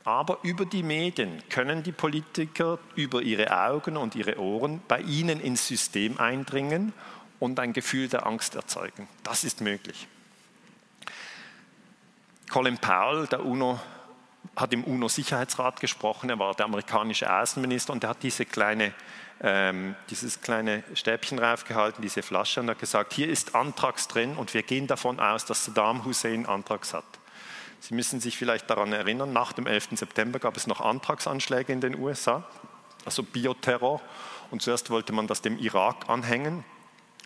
Aber über die Medien können die Politiker über ihre Augen und ihre Ohren bei ihnen ins System eindringen und ein Gefühl der Angst erzeugen. Das ist möglich. Colin Powell, der UNO, hat im UNO-Sicherheitsrat gesprochen. Er war der amerikanische Außenminister und er hat diese kleine, ähm, dieses kleine Stäbchen raufgehalten, diese Flasche, und hat gesagt: Hier ist Antrags drin und wir gehen davon aus, dass Saddam Hussein Antrags hat. Sie müssen sich vielleicht daran erinnern, nach dem 11. September gab es noch Antragsanschläge in den USA, also Bioterror. Und zuerst wollte man das dem Irak anhängen.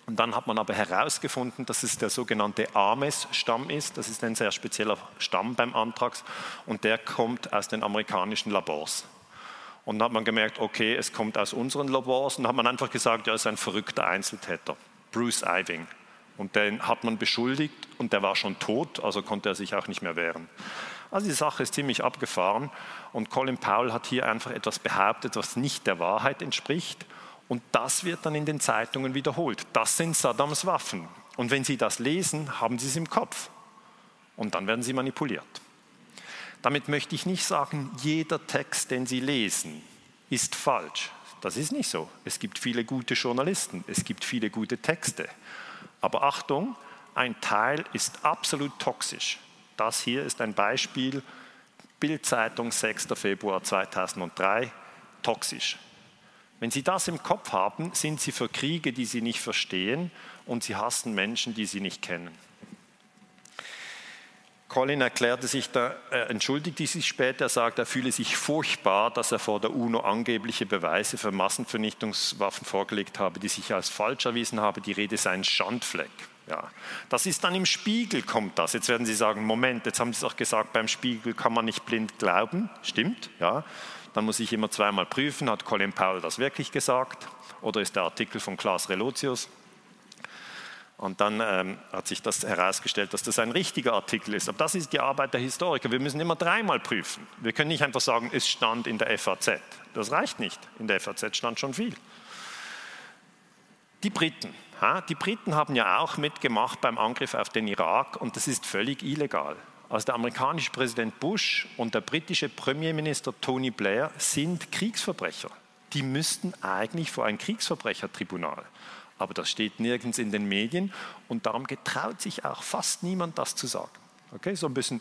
Und dann hat man aber herausgefunden, dass es der sogenannte Ames-Stamm ist. Das ist ein sehr spezieller Stamm beim Antrags und der kommt aus den amerikanischen Labors. Und dann hat man gemerkt, okay, es kommt aus unseren Labors und dann hat man einfach gesagt, ja, es ist ein verrückter Einzeltäter, Bruce Iving. Und den hat man beschuldigt und der war schon tot, also konnte er sich auch nicht mehr wehren. Also die Sache ist ziemlich abgefahren und Colin Powell hat hier einfach etwas behauptet, was nicht der Wahrheit entspricht. Und das wird dann in den Zeitungen wiederholt. Das sind Saddams Waffen. Und wenn Sie das lesen, haben Sie es im Kopf. Und dann werden Sie manipuliert. Damit möchte ich nicht sagen, jeder Text, den Sie lesen, ist falsch. Das ist nicht so. Es gibt viele gute Journalisten, es gibt viele gute Texte. Aber Achtung, ein Teil ist absolut toxisch. Das hier ist ein Beispiel, Bildzeitung 6. Februar 2003, toxisch. Wenn Sie das im Kopf haben, sind Sie für Kriege, die Sie nicht verstehen und Sie hassen Menschen, die Sie nicht kennen. Colin erklärte sich da, äh, entschuldigte sich später, er sagt, er fühle sich furchtbar, dass er vor der UNO angebliche Beweise für Massenvernichtungswaffen vorgelegt habe, die sich als falsch erwiesen habe. Die Rede sei ein Schandfleck. Ja, das ist dann im Spiegel kommt das. Jetzt werden Sie sagen, Moment, jetzt haben Sie es auch gesagt, beim Spiegel kann man nicht blind glauben. Stimmt, ja. Dann muss ich immer zweimal prüfen, hat Colin Powell das wirklich gesagt oder ist der Artikel von Klaas Relotius? Und dann ähm, hat sich das herausgestellt, dass das ein richtiger Artikel ist. Aber das ist die Arbeit der Historiker. Wir müssen immer dreimal prüfen. Wir können nicht einfach sagen, es stand in der FAZ. Das reicht nicht. In der FAZ stand schon viel. Die Briten. Die Briten haben ja auch mitgemacht beim Angriff auf den Irak und das ist völlig illegal. Also der amerikanische Präsident Bush und der britische Premierminister Tony Blair sind Kriegsverbrecher. Die müssten eigentlich vor ein Kriegsverbrechertribunal. Aber das steht nirgends in den Medien und darum getraut sich auch fast niemand, das zu sagen. Okay, so ein bisschen,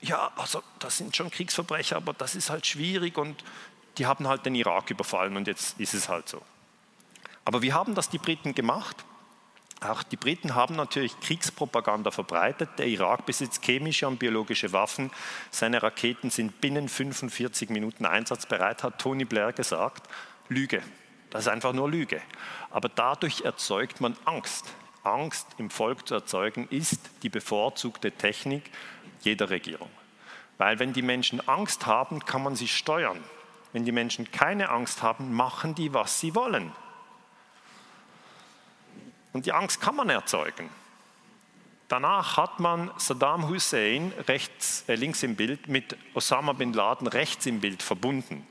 ja, also das sind schon Kriegsverbrecher, aber das ist halt schwierig und die haben halt den Irak überfallen und jetzt ist es halt so. Aber wie haben das die Briten gemacht? Auch die Briten haben natürlich Kriegspropaganda verbreitet. Der Irak besitzt chemische und biologische Waffen. Seine Raketen sind binnen 45 Minuten einsatzbereit, hat Tony Blair gesagt. Lüge. Das ist einfach nur Lüge. Aber dadurch erzeugt man Angst. Angst im Volk zu erzeugen, ist die bevorzugte Technik jeder Regierung. Weil wenn die Menschen Angst haben, kann man sie steuern. Wenn die Menschen keine Angst haben, machen die, was sie wollen. Und die Angst kann man erzeugen. Danach hat man Saddam Hussein rechts, äh, links im Bild mit Osama bin Laden rechts im Bild verbunden.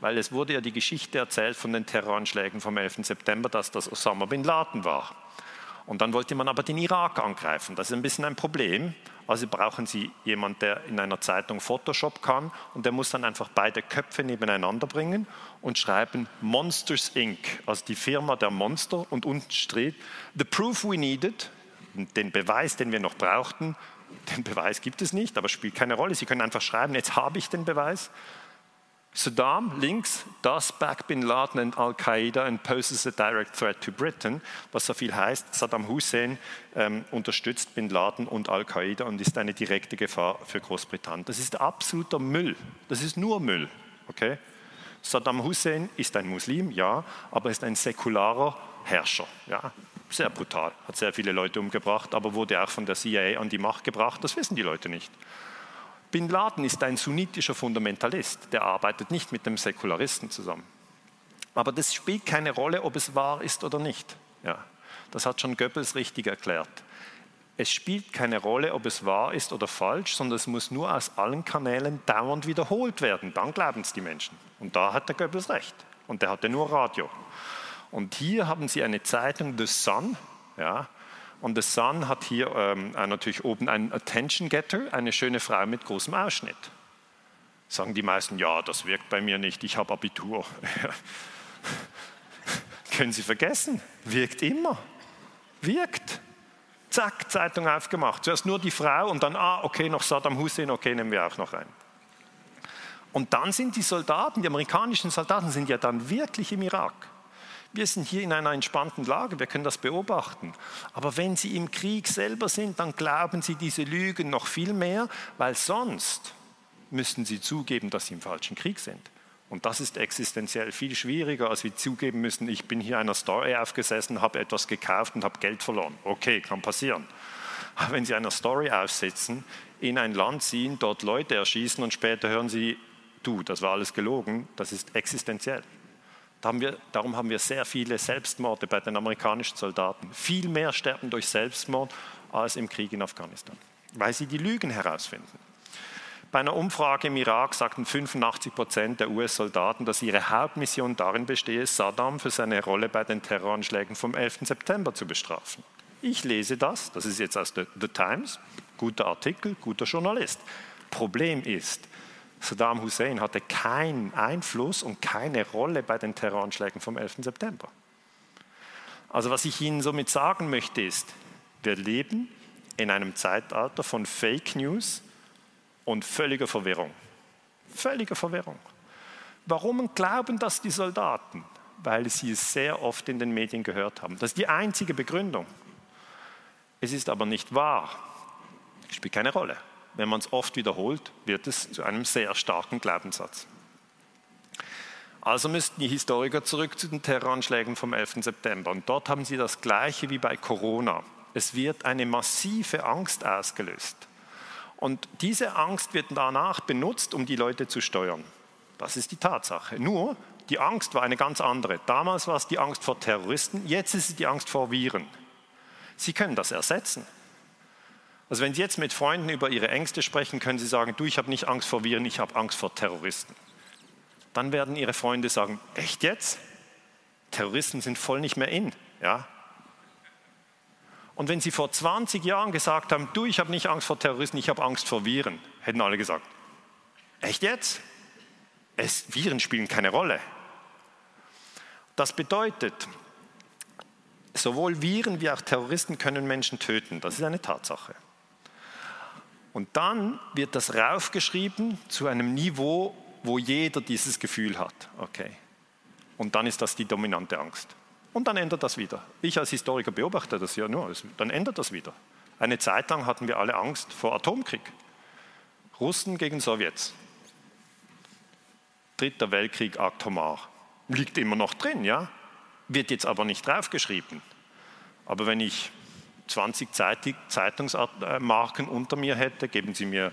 Weil es wurde ja die Geschichte erzählt von den Terroranschlägen vom 11. September, dass das Osama bin Laden war. Und dann wollte man aber den Irak angreifen. Das ist ein bisschen ein Problem. Also brauchen Sie jemanden, der in einer Zeitung Photoshop kann und der muss dann einfach beide Köpfe nebeneinander bringen und schreiben Monsters Inc., also die Firma der Monster und unten steht The proof we needed, den Beweis, den wir noch brauchten. Den Beweis gibt es nicht, aber spielt keine Rolle. Sie können einfach schreiben, jetzt habe ich den Beweis. Saddam links does back Bin Laden and Al-Qaida and poses a direct threat to Britain, was so viel heißt, Saddam Hussein ähm, unterstützt Bin Laden und Al-Qaida und ist eine direkte Gefahr für Großbritannien. Das ist absoluter Müll. Das ist nur Müll. Okay? Saddam Hussein ist ein Muslim, ja, aber ist ein säkularer Herrscher. Ja? Sehr brutal, hat sehr viele Leute umgebracht, aber wurde auch von der CIA an die Macht gebracht. Das wissen die Leute nicht. Bin Laden ist ein sunnitischer Fundamentalist, der arbeitet nicht mit dem Säkularisten zusammen. Aber das spielt keine Rolle, ob es wahr ist oder nicht. Ja, das hat schon Goebbels richtig erklärt. Es spielt keine Rolle, ob es wahr ist oder falsch, sondern es muss nur aus allen Kanälen dauernd wiederholt werden. Dann glauben es die Menschen. Und da hat der Goebbels recht. Und der hatte nur Radio. Und hier haben Sie eine Zeitung, The Sun, ja, und The Sun hat hier ähm, natürlich oben einen Attention Getter, eine schöne Frau mit großem Ausschnitt. Sagen die meisten, ja, das wirkt bei mir nicht, ich habe Abitur. Können Sie vergessen, wirkt immer. Wirkt. Zack, Zeitung aufgemacht. Zuerst nur die Frau und dann, ah, okay, noch Saddam Hussein, okay, nehmen wir auch noch ein. Und dann sind die Soldaten, die amerikanischen Soldaten sind ja dann wirklich im Irak. Wir sind hier in einer entspannten Lage, wir können das beobachten. Aber wenn Sie im Krieg selber sind, dann glauben Sie diese Lügen noch viel mehr, weil sonst müssten Sie zugeben, dass Sie im falschen Krieg sind. Und das ist existenziell viel schwieriger, als wir zugeben müssen, ich bin hier einer Story aufgesessen, habe etwas gekauft und habe Geld verloren. Okay, kann passieren. Aber wenn Sie einer Story aufsitzen, in ein Land ziehen, dort Leute erschießen und später hören Sie, du, das war alles gelogen, das ist existenziell. Haben wir, darum haben wir sehr viele Selbstmorde bei den amerikanischen Soldaten. Viel mehr sterben durch Selbstmord als im Krieg in Afghanistan, weil sie die Lügen herausfinden. Bei einer Umfrage im Irak sagten 85 Prozent der US-Soldaten, dass ihre Hauptmission darin bestehe, Saddam für seine Rolle bei den Terroranschlägen vom 11. September zu bestrafen. Ich lese das, das ist jetzt aus The, The Times, guter Artikel, guter Journalist. Problem ist, Saddam Hussein hatte keinen Einfluss und keine Rolle bei den Terroranschlägen vom 11. September. Also was ich Ihnen somit sagen möchte ist, wir leben in einem Zeitalter von Fake News und völliger Verwirrung. Völliger Verwirrung. Warum glauben das die Soldaten? Weil sie es sehr oft in den Medien gehört haben. Das ist die einzige Begründung. Es ist aber nicht wahr. Es spielt keine Rolle wenn man es oft wiederholt, wird es zu einem sehr starken Glaubenssatz. Also müssten die Historiker zurück zu den Terroranschlägen vom 11. September. Und dort haben sie das Gleiche wie bei Corona. Es wird eine massive Angst ausgelöst. Und diese Angst wird danach benutzt, um die Leute zu steuern. Das ist die Tatsache. Nur, die Angst war eine ganz andere. Damals war es die Angst vor Terroristen, jetzt ist es die Angst vor Viren. Sie können das ersetzen. Also wenn Sie jetzt mit Freunden über Ihre Ängste sprechen, können Sie sagen, du, ich habe nicht Angst vor Viren, ich habe Angst vor Terroristen. Dann werden Ihre Freunde sagen, echt jetzt? Terroristen sind voll nicht mehr in. Ja? Und wenn Sie vor 20 Jahren gesagt haben, du, ich habe nicht Angst vor Terroristen, ich habe Angst vor Viren, hätten alle gesagt, echt jetzt? Es, Viren spielen keine Rolle. Das bedeutet, sowohl Viren wie auch Terroristen können Menschen töten. Das ist eine Tatsache. Und dann wird das raufgeschrieben zu einem Niveau, wo jeder dieses Gefühl hat. Okay. Und dann ist das die dominante Angst. Und dann ändert das wieder. Ich als Historiker beobachte das ja nur. Dann ändert das wieder. Eine Zeit lang hatten wir alle Angst vor Atomkrieg. Russen gegen Sowjets. Dritter Weltkrieg atomar. Liegt immer noch drin, ja? Wird jetzt aber nicht draufgeschrieben. Aber wenn ich 20 Zeitungsmarken unter mir hätte, geben Sie mir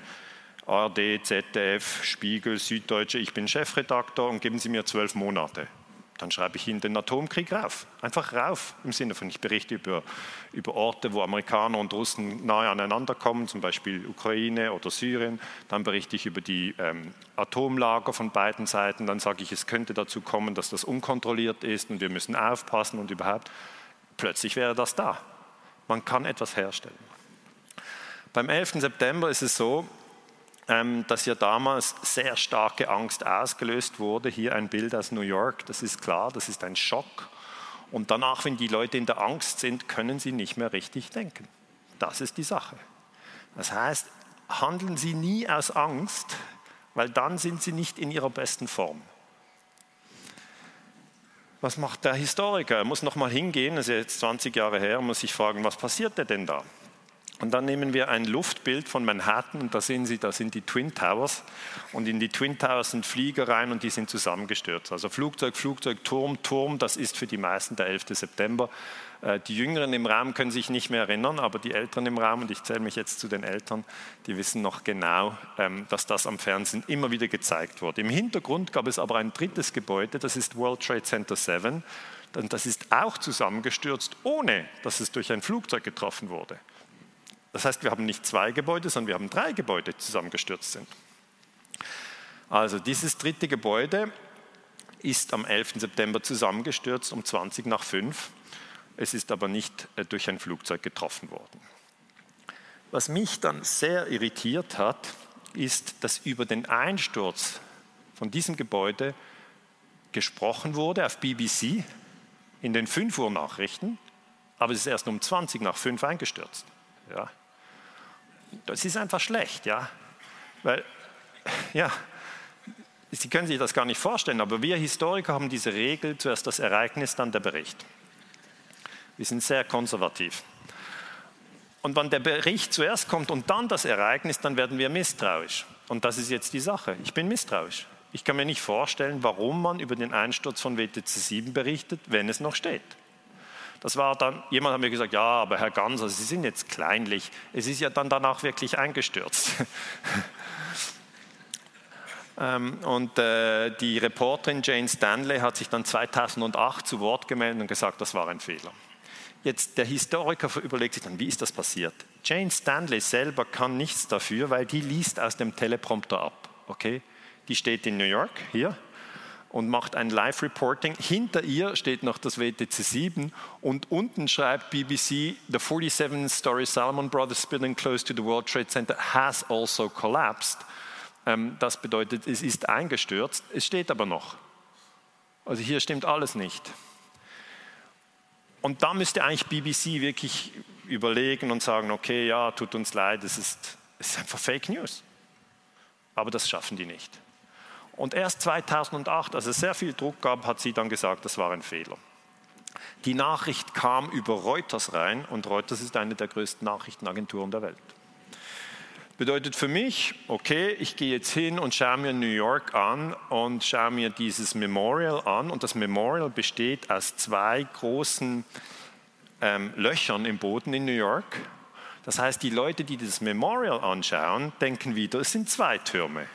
ARD, ZDF, Spiegel, Süddeutsche, ich bin Chefredaktor und geben Sie mir zwölf Monate. Dann schreibe ich Ihnen den Atomkrieg rauf. Einfach rauf im Sinne von, ich berichte über, über Orte, wo Amerikaner und Russen nahe aneinander kommen, zum Beispiel Ukraine oder Syrien. Dann berichte ich über die ähm, Atomlager von beiden Seiten. Dann sage ich, es könnte dazu kommen, dass das unkontrolliert ist und wir müssen aufpassen und überhaupt. Plötzlich wäre das da. Man kann etwas herstellen. Beim 11. September ist es so, ähm, dass ja damals sehr starke Angst ausgelöst wurde. Hier ein Bild aus New York, das ist klar, das ist ein Schock. Und danach, wenn die Leute in der Angst sind, können sie nicht mehr richtig denken. Das ist die Sache. Das heißt, handeln Sie nie aus Angst, weil dann sind Sie nicht in Ihrer besten Form. Was macht der Historiker? Er muss nochmal hingehen, das ist jetzt 20 Jahre her, muss sich fragen, was passierte denn da? Und dann nehmen wir ein Luftbild von Manhattan und da sehen Sie, da sind die Twin Towers und in die Twin Towers sind Flieger rein und die sind zusammengestürzt. Also Flugzeug, Flugzeug, Turm, Turm, das ist für die meisten der 11. September. Äh, die Jüngeren im Raum können sich nicht mehr erinnern, aber die Älteren im Raum, und ich zähle mich jetzt zu den Eltern, die wissen noch genau, ähm, dass das am Fernsehen immer wieder gezeigt wurde. Im Hintergrund gab es aber ein drittes Gebäude, das ist World Trade Center 7. Und das ist auch zusammengestürzt, ohne dass es durch ein Flugzeug getroffen wurde. Das heißt, wir haben nicht zwei Gebäude, sondern wir haben drei Gebäude, die zusammengestürzt sind. Also dieses dritte Gebäude ist am 11. September zusammengestürzt um 20 nach 5. Es ist aber nicht äh, durch ein Flugzeug getroffen worden. Was mich dann sehr irritiert hat, ist, dass über den Einsturz von diesem Gebäude gesprochen wurde auf BBC in den 5 Uhr Nachrichten, aber es ist erst um 20 nach 5 eingestürzt. Ja. Das ist einfach schlecht, ja. Weil, ja, Sie können sich das gar nicht vorstellen, aber wir Historiker haben diese Regel, zuerst das Ereignis, dann der Bericht. Wir sind sehr konservativ. Und wenn der Bericht zuerst kommt und dann das Ereignis, dann werden wir misstrauisch. Und das ist jetzt die Sache. Ich bin misstrauisch. Ich kann mir nicht vorstellen, warum man über den Einsturz von WTC 7 berichtet, wenn es noch steht. Das war dann, jemand hat mir gesagt, ja, aber Herr Ganser, Sie sind jetzt kleinlich. Es ist ja dann danach wirklich eingestürzt. Ähm, und äh, die Reporterin Jane Stanley hat sich dann 2008 zu Wort gemeldet und gesagt, das war ein Fehler. Jetzt der Historiker überlegt sich dann, wie ist das passiert? Jane Stanley selber kann nichts dafür, weil die liest aus dem Teleprompter ab. Okay? Die steht in New York hier und macht ein Live-Reporting. Hinter ihr steht noch das WTC 7 und unten schreibt BBC, the 47-story Salomon Brothers building close to the World Trade Center has also collapsed. Ähm, das bedeutet, es ist eingestürzt, es steht aber noch. Also hier stimmt alles nicht. Und da müsste eigentlich BBC wirklich überlegen und sagen, okay, ja, tut uns leid, es ist, es ist einfach Fake News. Aber das schaffen die nicht. Und erst 2008, als es sehr viel Druck gab, hat sie dann gesagt, das war ein Fehler. Die Nachricht kam über Reuters rein und Reuters ist eine der größten Nachrichtenagenturen der Welt. Bedeutet für mich, okay, ich gehe jetzt hin und schaue mir New York an und schaue mir dieses Memorial an. Und das Memorial besteht aus zwei großen ähm, Löchern im Boden in New York. Das heißt, die Leute, die das Memorial anschauen, denken wieder, es sind zwei Türme.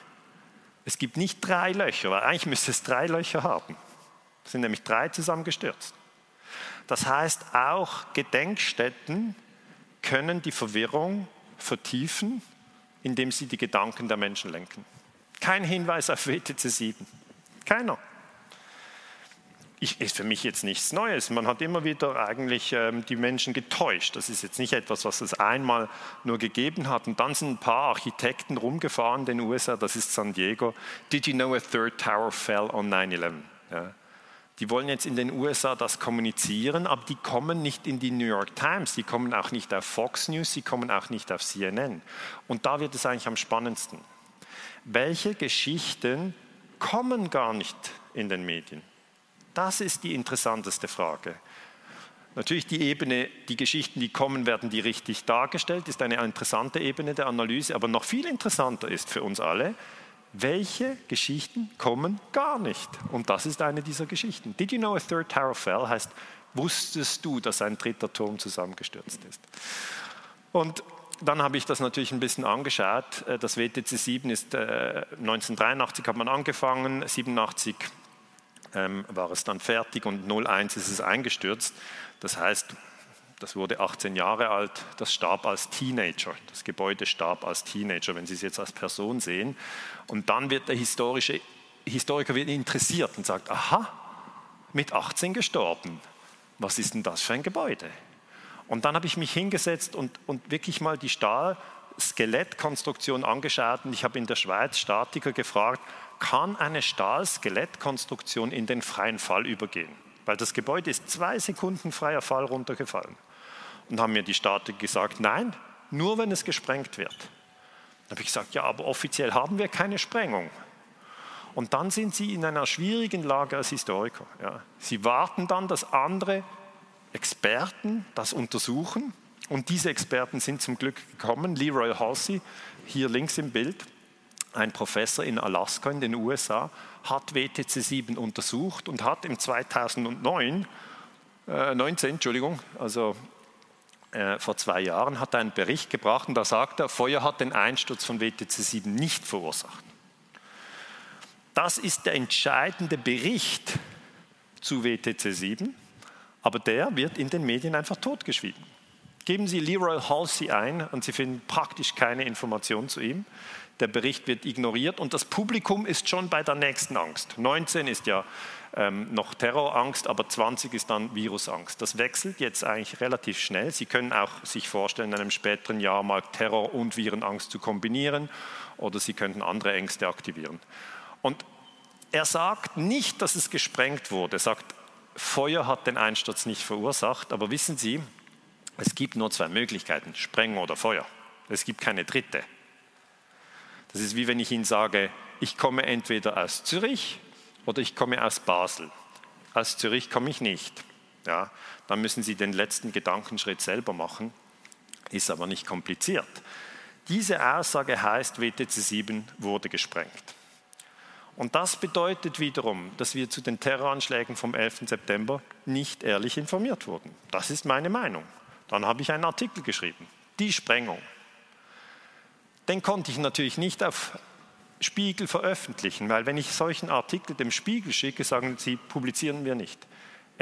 Es gibt nicht drei Löcher, weil eigentlich müsste es drei Löcher haben. Es sind nämlich drei zusammengestürzt. Das heißt, auch Gedenkstätten können die Verwirrung vertiefen, indem sie die Gedanken der Menschen lenken. Kein Hinweis auf WTC 7. Keiner ich, ist für mich jetzt nichts Neues. Man hat immer wieder eigentlich ähm, die Menschen getäuscht. Das ist jetzt nicht etwas, was es einmal nur gegeben hat. Und dann sind ein paar Architekten rumgefahren in den USA, das ist San Diego. Did you know a third tower fell on 9-11? Ja. Die wollen jetzt in den USA das kommunizieren, aber die kommen nicht in die New York Times, die kommen auch nicht auf Fox News, die kommen auch nicht auf CNN. Und da wird es eigentlich am spannendsten. Welche Geschichten kommen gar nicht in den Medien? Das ist die interessanteste Frage. Natürlich die Ebene, die Geschichten, die kommen, werden die richtig dargestellt, ist eine interessante Ebene der Analyse, aber noch viel interessanter ist für uns alle, welche Geschichten kommen gar nicht? Und das ist eine dieser Geschichten. Did you know a third tower fell? Heißt, wusstest du, dass ein dritter Turm zusammengestürzt ist? Und dann habe ich das natürlich ein bisschen angeschaut. Das WTC 7 ist äh, 1983 hat man angefangen, 87 ähm, war es dann fertig und 01 ist es eingestürzt. Das heißt, das wurde 18 Jahre alt, das starb als Teenager. Das Gebäude starb als Teenager, wenn Sie es jetzt als Person sehen. Und dann wird der historische Historiker wird interessiert und sagt, aha, mit 18 gestorben. Was ist denn das für ein Gebäude? Und dann habe ich mich hingesetzt und, und wirklich mal die Stahl-Skelettkonstruktion angeschaut und ich habe in der Schweiz Statiker gefragt, kann eine Stahl-Skelettkonstruktion in den freien Fall übergehen? Weil das Gebäude ist zwei Sekunden freier Fall runtergefallen. Und haben mir die Statiker gesagt, nein, nur wenn es gesprengt wird. Dann habe ich gesagt, ja, aber offiziell haben wir keine Sprengung. Und dann sind sie in einer schwierigen Lage als Historiker. Ja. Sie warten dann, dass andere Experten das untersuchen. Und diese Experten sind zum Glück gekommen. Leroy Halsey, hier links im Bild, ein Professor in Alaska in den USA, hat WTC 7 untersucht und hat im 2009, äh, 19, Entschuldigung, also äh, vor zwei Jahren, hat er einen Bericht gebracht und da sagt er, Feuer hat den Einsturz von WTC 7 nicht verursacht. Das ist der entscheidende Bericht zu WTC 7, aber der wird in den Medien einfach totgeschwiegen. Geben Sie Leroy Halsey ein und Sie finden praktisch keine Information zu ihm. Der Bericht wird ignoriert und das Publikum ist schon bei der nächsten Angst. 19 ist ja ähm, noch Terrorangst, aber 20 ist dann Virusangst. Das wechselt jetzt eigentlich relativ schnell. Sie können auch sich vorstellen, in einem späteren Jahr mal Terror und Virenangst zu kombinieren oder Sie könnten andere Ängste aktivieren. Und er sagt nicht, dass es gesprengt wurde. Er sagt, Feuer hat den Einsturz nicht verursacht, aber wissen Sie, es gibt nur zwei Möglichkeiten, Sprengung oder Feuer. Es gibt keine dritte. Das ist wie wenn ich Ihnen sage, ich komme entweder aus Zürich oder ich komme aus Basel. Aus Zürich komme ich nicht. Ja, dann müssen Sie den letzten Gedankenschritt selber machen, ist aber nicht kompliziert. Diese Aussage heißt, WTC 7 wurde gesprengt. Und das bedeutet wiederum, dass wir zu den Terroranschlägen vom 11. September nicht ehrlich informiert wurden. Das ist meine Meinung. Dann habe ich einen Artikel geschrieben. Die Sprengung. Den konnte ich natürlich nicht auf Spiegel veröffentlichen, weil wenn ich solchen Artikel dem Spiegel schicke, sagen sie, publizieren wir nicht.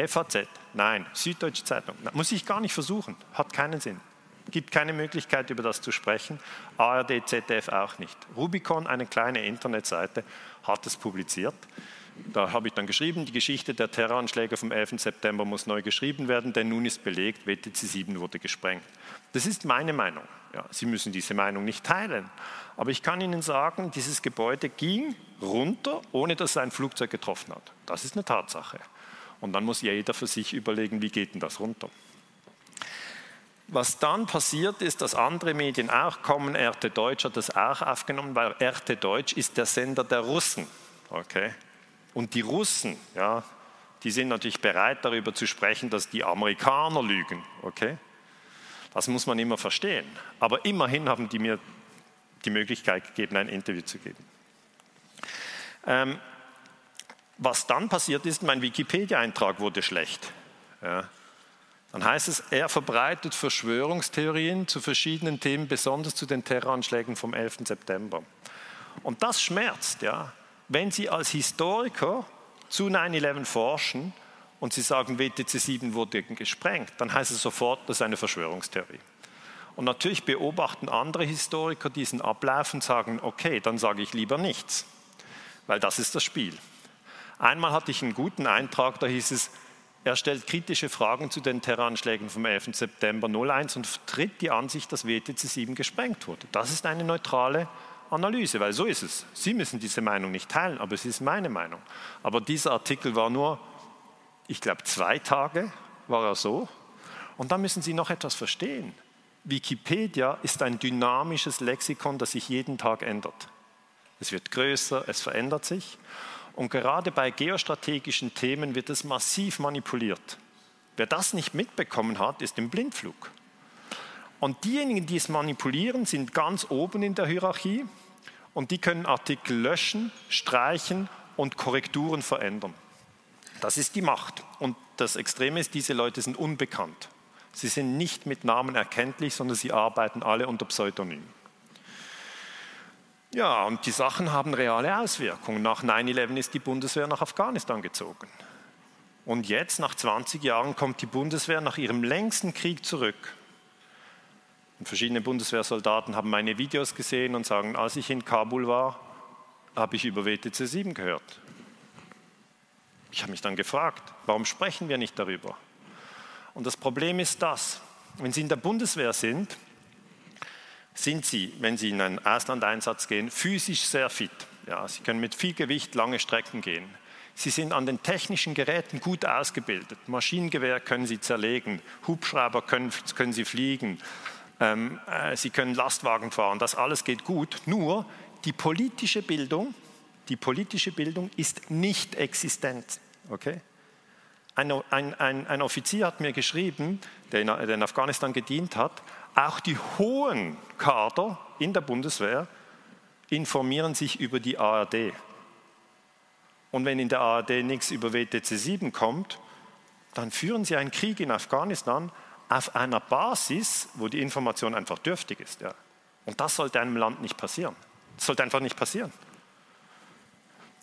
FAZ, nein. Süddeutsche Zeitung, muss ich gar nicht versuchen, hat keinen Sinn gibt keine Möglichkeit, über das zu sprechen. ARD, ZDF auch nicht. Rubicon, eine kleine Internetseite, hat es publiziert. Da habe ich dann geschrieben, die Geschichte der Terroranschläge vom 11. September muss neu geschrieben werden, denn nun ist belegt, WTC 7 wurde gesprengt. Das ist meine Meinung. Ja, Sie müssen diese Meinung nicht teilen. Aber ich kann Ihnen sagen, dieses Gebäude ging runter, ohne dass ein Flugzeug getroffen hat. Das ist eine Tatsache. Und dann muss jeder für sich überlegen, wie geht denn das runter. Was dann passiert ist, dass andere Medien auch kommen, RT Deutsch hat das auch aufgenommen, weil RT Deutsch ist der Sender der Russen. Okay? Und die Russen, ja, die sind natürlich bereit darüber zu sprechen, dass die Amerikaner lügen. Okay? Das muss man immer verstehen. Aber immerhin haben die mir die Möglichkeit gegeben, ein Interview zu geben. Ähm, was dann passiert ist, mein Wikipedia-Eintrag wurde schlecht. Ja. Dann heißt es, er verbreitet Verschwörungstheorien zu verschiedenen Themen, besonders zu den Terroranschlägen vom 11. September. Und das schmerzt, ja. Wenn Sie als Historiker zu 9-11 forschen und Sie sagen, WTC 7 wurde gesprengt, dann heißt es sofort, das ist eine Verschwörungstheorie. Und natürlich beobachten andere Historiker diesen Ablauf und sagen, okay, dann sage ich lieber nichts, weil das ist das Spiel. Einmal hatte ich einen guten Eintrag, da hieß es, er stellt kritische Fragen zu den Terroranschlägen vom 11. September 01 und vertritt die Ansicht, dass WTC 7 gesprengt wurde. Das ist eine neutrale Analyse, weil so ist es. Sie müssen diese Meinung nicht teilen, aber es ist meine Meinung. Aber dieser Artikel war nur, ich glaube, zwei Tage war er so. Und da müssen Sie noch etwas verstehen. Wikipedia ist ein dynamisches Lexikon, das sich jeden Tag ändert. Es wird größer, es verändert sich. Und gerade bei geostrategischen Themen wird es massiv manipuliert. Wer das nicht mitbekommen hat, ist im Blindflug. Und diejenigen, die es manipulieren, sind ganz oben in der Hierarchie und die können Artikel löschen, streichen und Korrekturen verändern. Das ist die Macht. Und das Extreme ist, diese Leute sind unbekannt. Sie sind nicht mit Namen erkenntlich, sondern sie arbeiten alle unter Pseudonym. Ja, und die Sachen haben reale Auswirkungen. Nach 9-11 ist die Bundeswehr nach Afghanistan gezogen. Und jetzt, nach 20 Jahren, kommt die Bundeswehr nach ihrem längsten Krieg zurück. Und verschiedene Bundeswehrsoldaten haben meine Videos gesehen und sagen, als ich in Kabul war, habe ich über WTC 7 gehört. Ich habe mich dann gefragt, warum sprechen wir nicht darüber? Und das Problem ist das, Wenn Sie in der Bundeswehr sind, sind Sie, wenn Sie in einen Auslandeinsatz gehen, physisch sehr fit. Ja, Sie können mit viel Gewicht lange Strecken gehen. Sie sind an den technischen Geräten gut ausgebildet. Maschinengewehr können Sie zerlegen, Hubschrauber können, können Sie fliegen, ähm, äh, Sie können Lastwagen fahren, das alles geht gut. Nur die politische Bildung, die politische Bildung ist nicht existent. Okay? Ein, ein, ein, ein Offizier hat mir geschrieben, der in, der in Afghanistan gedient hat, auch die hohen Kader in der Bundeswehr informieren sich über die ARD. Und wenn in der ARD nichts über WTC 7 kommt, dann führen sie einen Krieg in Afghanistan auf einer Basis, wo die Information einfach dürftig ist. Ja. Und das sollte einem Land nicht passieren. Das sollte einfach nicht passieren.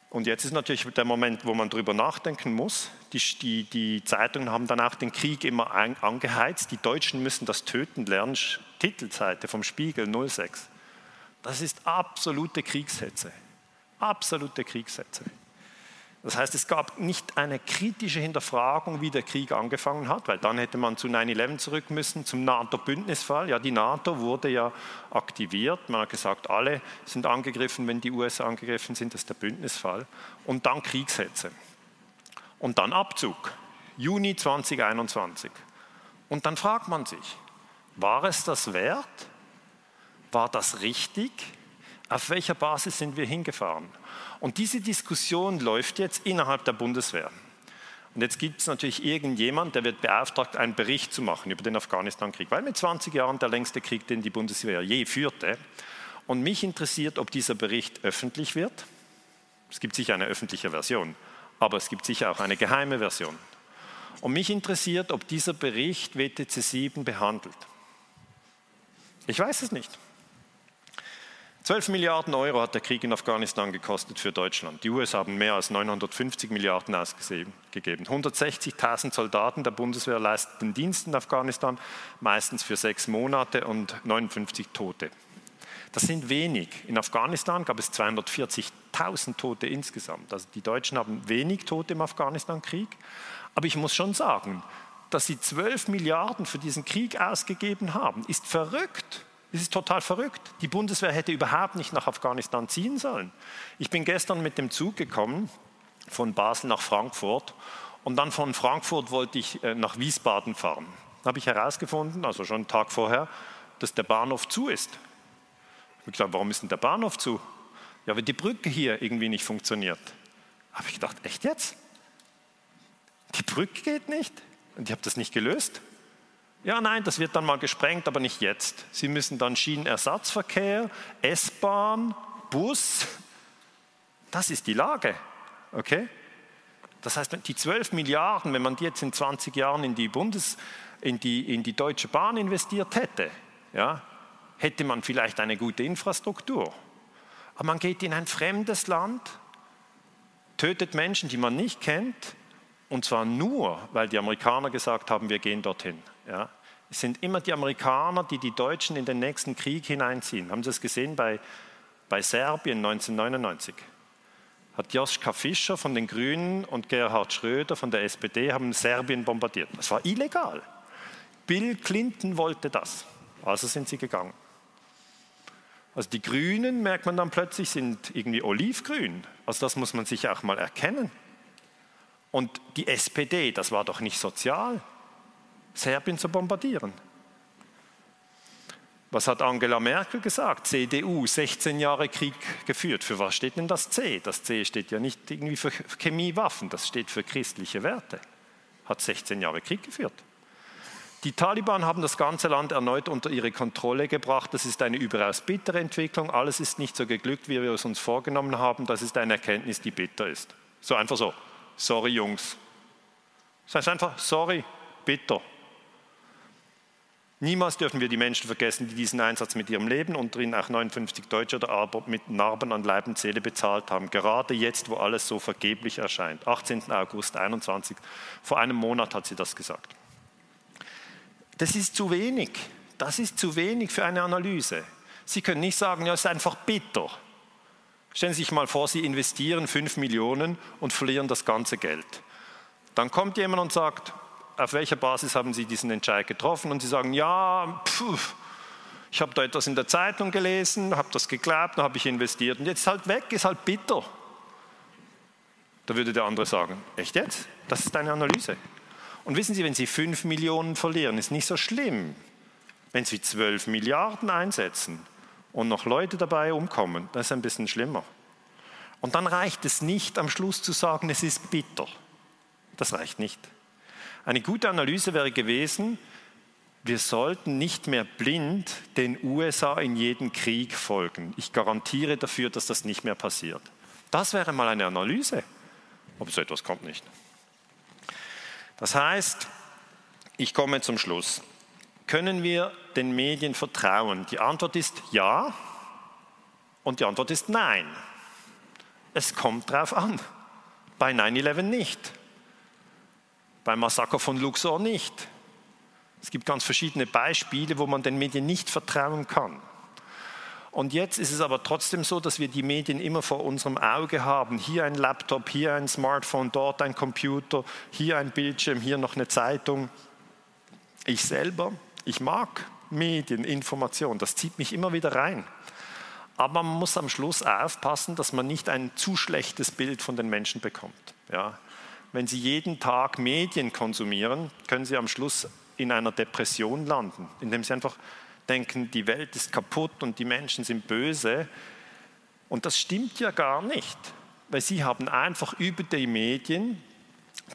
Und jetzt ist natürlich der Moment, wo man darüber nachdenken muss. Die, die, die Zeitungen haben dann auch den Krieg immer angeheizt. Die Deutschen müssen das Töten lernen. Titelseite vom Spiegel 06. Das ist absolute Kriegshetze. Absolute Kriegshetze. Das heißt, es gab nicht eine kritische Hinterfragung, wie der Krieg angefangen hat, weil dann hätte man zu 9-11 zurück müssen, zum NATO-Bündnisfall. Ja, die NATO wurde ja aktiviert. Man hat gesagt, alle sind angegriffen, wenn die USA angegriffen sind, das ist der Bündnisfall. Und dann Kriegshetze. Und dann Abzug, Juni 2021. Und dann fragt man sich, war es das wert? War das richtig? Auf welcher Basis sind wir hingefahren? Und diese Diskussion läuft jetzt innerhalb der Bundeswehr. Und jetzt gibt es natürlich irgendjemand, der wird beauftragt, einen Bericht zu machen über den Afghanistan-Krieg, weil mit 20 Jahren der längste Krieg, den die Bundeswehr je führte. Und mich interessiert, ob dieser Bericht öffentlich wird. Es gibt sicher eine öffentliche Version, aber es gibt sicher auch eine geheime Version. Und mich interessiert, ob dieser Bericht WTC 7 behandelt. Ich weiß es nicht. 12 Milliarden Euro hat der Krieg in Afghanistan gekostet für Deutschland. Die USA haben mehr als 950 Milliarden ausgegeben. 160.000 Soldaten der Bundeswehr leisten Dienst in Afghanistan, meistens für sechs Monate und 59 Tote. Das sind wenig. In Afghanistan gab es 240.000 Tote insgesamt. Also die Deutschen haben wenig Tote im Afghanistan-Krieg. Aber ich muss schon sagen, dass sie 12 Milliarden für diesen Krieg ausgegeben haben, ist verrückt. Das ist total verrückt. Die Bundeswehr hätte überhaupt nicht nach Afghanistan ziehen sollen. Ich bin gestern mit dem Zug gekommen von Basel nach Frankfurt und dann von Frankfurt wollte ich äh, nach Wiesbaden fahren. Da habe ich herausgefunden, also schon einen Tag vorher, dass der Bahnhof zu ist. Ich habe gesagt, warum ist denn der Bahnhof zu? Ja, weil die Brücke hier irgendwie nicht funktioniert. Habe ich gedacht, echt jetzt? Die Brücke geht nicht? Und ich habe das nicht gelöst. Ja, nein, das wird dann mal gesprengt, aber nicht jetzt. Sie müssen dann Schienenersatzverkehr, S-Bahn, Bus. Das ist die Lage. Okay? Das heißt, die 12 Milliarden, wenn man die jetzt in 20 Jahren in die, Bundes, in die, in die Deutsche Bahn investiert hätte, ja, hätte man vielleicht eine gute Infrastruktur. Aber man geht in ein fremdes Land, tötet Menschen, die man nicht kennt, und zwar nur, weil die Amerikaner gesagt haben, wir gehen dorthin. Ja. Es sind immer die Amerikaner, die die Deutschen in den nächsten Krieg hineinziehen. Haben Sie es gesehen bei, bei Serbien 1999? Hat Joschka Fischer von den Grünen und Gerhard Schröder von der SPD haben Serbien bombardiert. Das war illegal. Bill Clinton wollte das. Also sind sie gegangen. Also die Grünen, merkt man dann plötzlich, sind irgendwie olivgrün. Also das muss man sich auch mal erkennen. Und die SPD, das war doch nicht sozial. Serbien zu bombardieren. Was hat Angela Merkel gesagt? CDU, 16 Jahre Krieg geführt. Für was steht denn das C? Das C steht ja nicht irgendwie für Chemiewaffen, das steht für christliche Werte. Hat 16 Jahre Krieg geführt. Die Taliban haben das ganze Land erneut unter ihre Kontrolle gebracht. Das ist eine überaus bittere Entwicklung. Alles ist nicht so geglückt, wie wir es uns vorgenommen haben. Das ist eine Erkenntnis, die bitter ist. So einfach so. Sorry, Jungs. Das heißt einfach, sorry, bitter. Niemals dürfen wir die Menschen vergessen, die diesen Einsatz mit ihrem Leben und drin auch 59 Deutsche oder aber mit Narben an Leib und Seele bezahlt haben. Gerade jetzt, wo alles so vergeblich erscheint. 18. August 21. Vor einem Monat hat sie das gesagt. Das ist zu wenig. Das ist zu wenig für eine Analyse. Sie können nicht sagen, ja, es ist einfach bitter. Stellen Sie sich mal vor, Sie investieren 5 Millionen und verlieren das ganze Geld. Dann kommt jemand und sagt, auf welcher Basis haben Sie diesen Entscheid getroffen? Und Sie sagen, ja, pff, ich habe da etwas in der Zeitung gelesen, habe das geglaubt, dann habe ich investiert und jetzt ist halt weg, ist halt bitter. Da würde der andere sagen, echt jetzt? Das ist deine Analyse. Und wissen Sie, wenn Sie 5 Millionen verlieren, ist nicht so schlimm. Wenn Sie 12 Milliarden einsetzen und noch Leute dabei umkommen, das ist ein bisschen schlimmer. Und dann reicht es nicht am Schluss zu sagen, es ist bitter. Das reicht nicht. Eine gute Analyse wäre gewesen, wir sollten nicht mehr blind den USA in jeden Krieg folgen. Ich garantiere dafür, dass das nicht mehr passiert. Das wäre mal eine Analyse. Aber so etwas kommt nicht. Das heißt, ich komme zum Schluss. Können wir den Medien vertrauen? Die Antwort ist ja und die Antwort ist nein. Es kommt drauf an. Bei 9-11 nicht. Beim Massaker von Luxor nicht. Es gibt ganz verschiedene Beispiele, wo man den Medien nicht vertrauen kann. Und jetzt ist es aber trotzdem so, dass wir die Medien immer vor unserem Auge haben. Hier ein Laptop, hier ein Smartphone, dort ein Computer, hier ein Bildschirm, hier noch eine Zeitung. Ich selber, ich mag Medien, Information, das zieht mich immer wieder rein. Aber man muss am Schluss aufpassen, dass man nicht ein zu schlechtes Bild von den Menschen bekommt. Ja. Wenn Sie jeden Tag Medien konsumieren, können Sie am Schluss in einer Depression landen, indem Sie einfach denken, die Welt ist kaputt und die Menschen sind böse. Und das stimmt ja gar nicht, weil Sie haben einfach über die Medien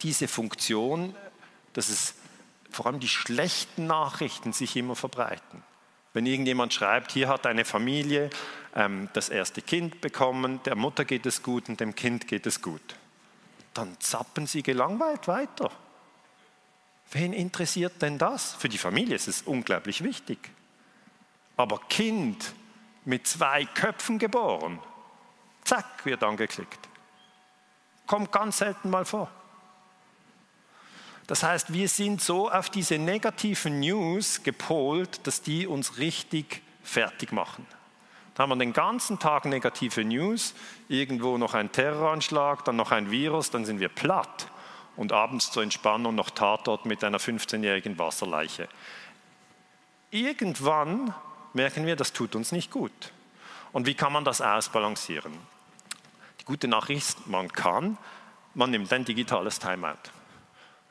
diese Funktion, dass es vor allem die schlechten Nachrichten sich immer verbreiten. Wenn irgendjemand schreibt, hier hat eine Familie ähm, das erste Kind bekommen, der Mutter geht es gut und dem Kind geht es gut, dann zappen sie gelangweilt weiter. Wen interessiert denn das? Für die Familie ist es unglaublich wichtig. Aber Kind mit zwei Köpfen geboren, zack, wird angeklickt. Kommt ganz selten mal vor. Das heißt, wir sind so auf diese negativen News gepolt, dass die uns richtig fertig machen. Da haben wir den ganzen Tag negative News, irgendwo noch ein Terroranschlag, dann noch ein Virus, dann sind wir platt. Und abends zur Entspannung noch Tatort mit einer 15-jährigen Wasserleiche. Irgendwann merken wir, das tut uns nicht gut. Und wie kann man das ausbalancieren? Die gute Nachricht ist, man kann, man nimmt ein digitales Timeout.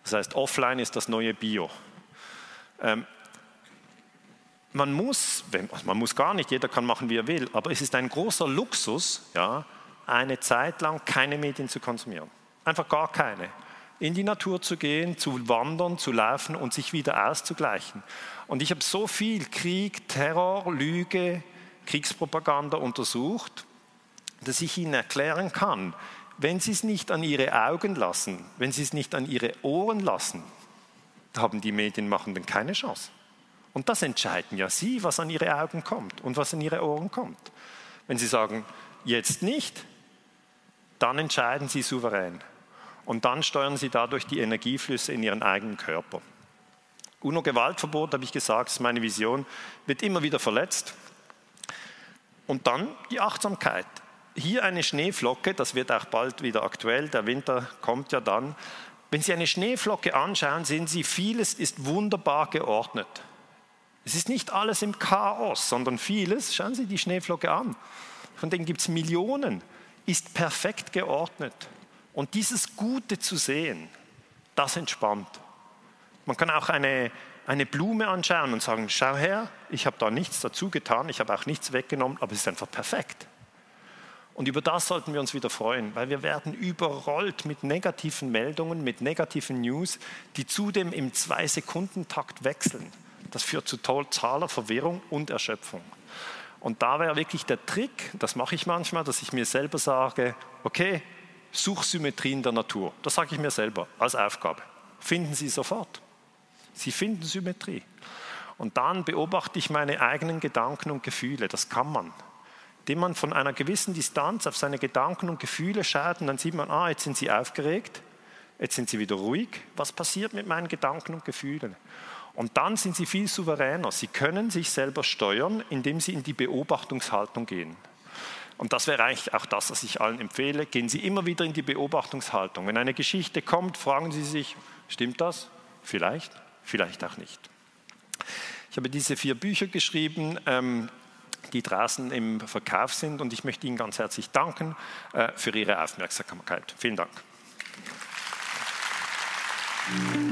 Das heißt, offline ist das neue Bio. Man muss, also man muss gar nicht, jeder kann machen, wie er will, aber es ist ein großer Luxus, ja, eine Zeit lang keine Medien zu konsumieren. Einfach gar keine. In die Natur zu gehen, zu wandern, zu laufen und sich wieder auszugleichen. Und ich habe so viel Krieg, Terror, Lüge, Kriegspropaganda untersucht, dass ich Ihnen erklären kann, wenn Sie es nicht an Ihre Augen lassen, wenn Sie es nicht an Ihre Ohren lassen, haben die Medienmachenden keine Chance. Und das entscheiden ja Sie, was an Ihre Augen kommt und was an Ihre Ohren kommt. Wenn Sie sagen, jetzt nicht, dann entscheiden Sie souverän. Und dann steuern Sie dadurch die Energieflüsse in Ihren eigenen Körper. UNO-Gewaltverbot, habe ich gesagt, ist meine Vision, wird immer wieder verletzt. Und dann die Achtsamkeit. Hier eine Schneeflocke, das wird auch bald wieder aktuell, der Winter kommt ja dann. Wenn Sie eine Schneeflocke anschauen, sehen Sie, vieles ist wunderbar geordnet. Es ist nicht alles im Chaos, sondern vieles, schauen Sie die Schneeflocke an, von denen gibt es Millionen, ist perfekt geordnet. Und dieses Gute zu sehen, das entspannt. Man kann auch eine, eine Blume anschauen und sagen, schau her, ich habe da nichts dazu getan, ich habe auch nichts weggenommen, aber es ist einfach perfekt. Und über das sollten wir uns wieder freuen, weil wir werden überrollt mit negativen Meldungen, mit negativen News, die zudem im Zwei-Sekunden-Takt wechseln. Das führt zu totaler Verwirrung und Erschöpfung. Und da wäre wirklich der Trick, das mache ich manchmal, dass ich mir selber sage, okay, Suchsymmetrien der Natur. Das sage ich mir selber als Aufgabe. Finden Sie sofort. Sie finden Symmetrie. Und dann beobachte ich meine eigenen Gedanken und Gefühle. Das kann man. Indem man von einer gewissen Distanz auf seine Gedanken und Gefühle schaut und dann sieht man, ah, jetzt sind sie aufgeregt, jetzt sind sie wieder ruhig. Was passiert mit meinen Gedanken und Gefühlen? Und dann sind sie viel souveräner. Sie können sich selber steuern, indem sie in die Beobachtungshaltung gehen. Und das wäre eigentlich auch das, was ich allen empfehle. Gehen Sie immer wieder in die Beobachtungshaltung. Wenn eine Geschichte kommt, fragen Sie sich, stimmt das? Vielleicht, vielleicht auch nicht. Ich habe diese vier Bücher geschrieben, ähm, die draußen im Verkauf sind und ich möchte Ihnen ganz herzlich danken äh, für Ihre Aufmerksamkeit. Vielen Dank. Applaus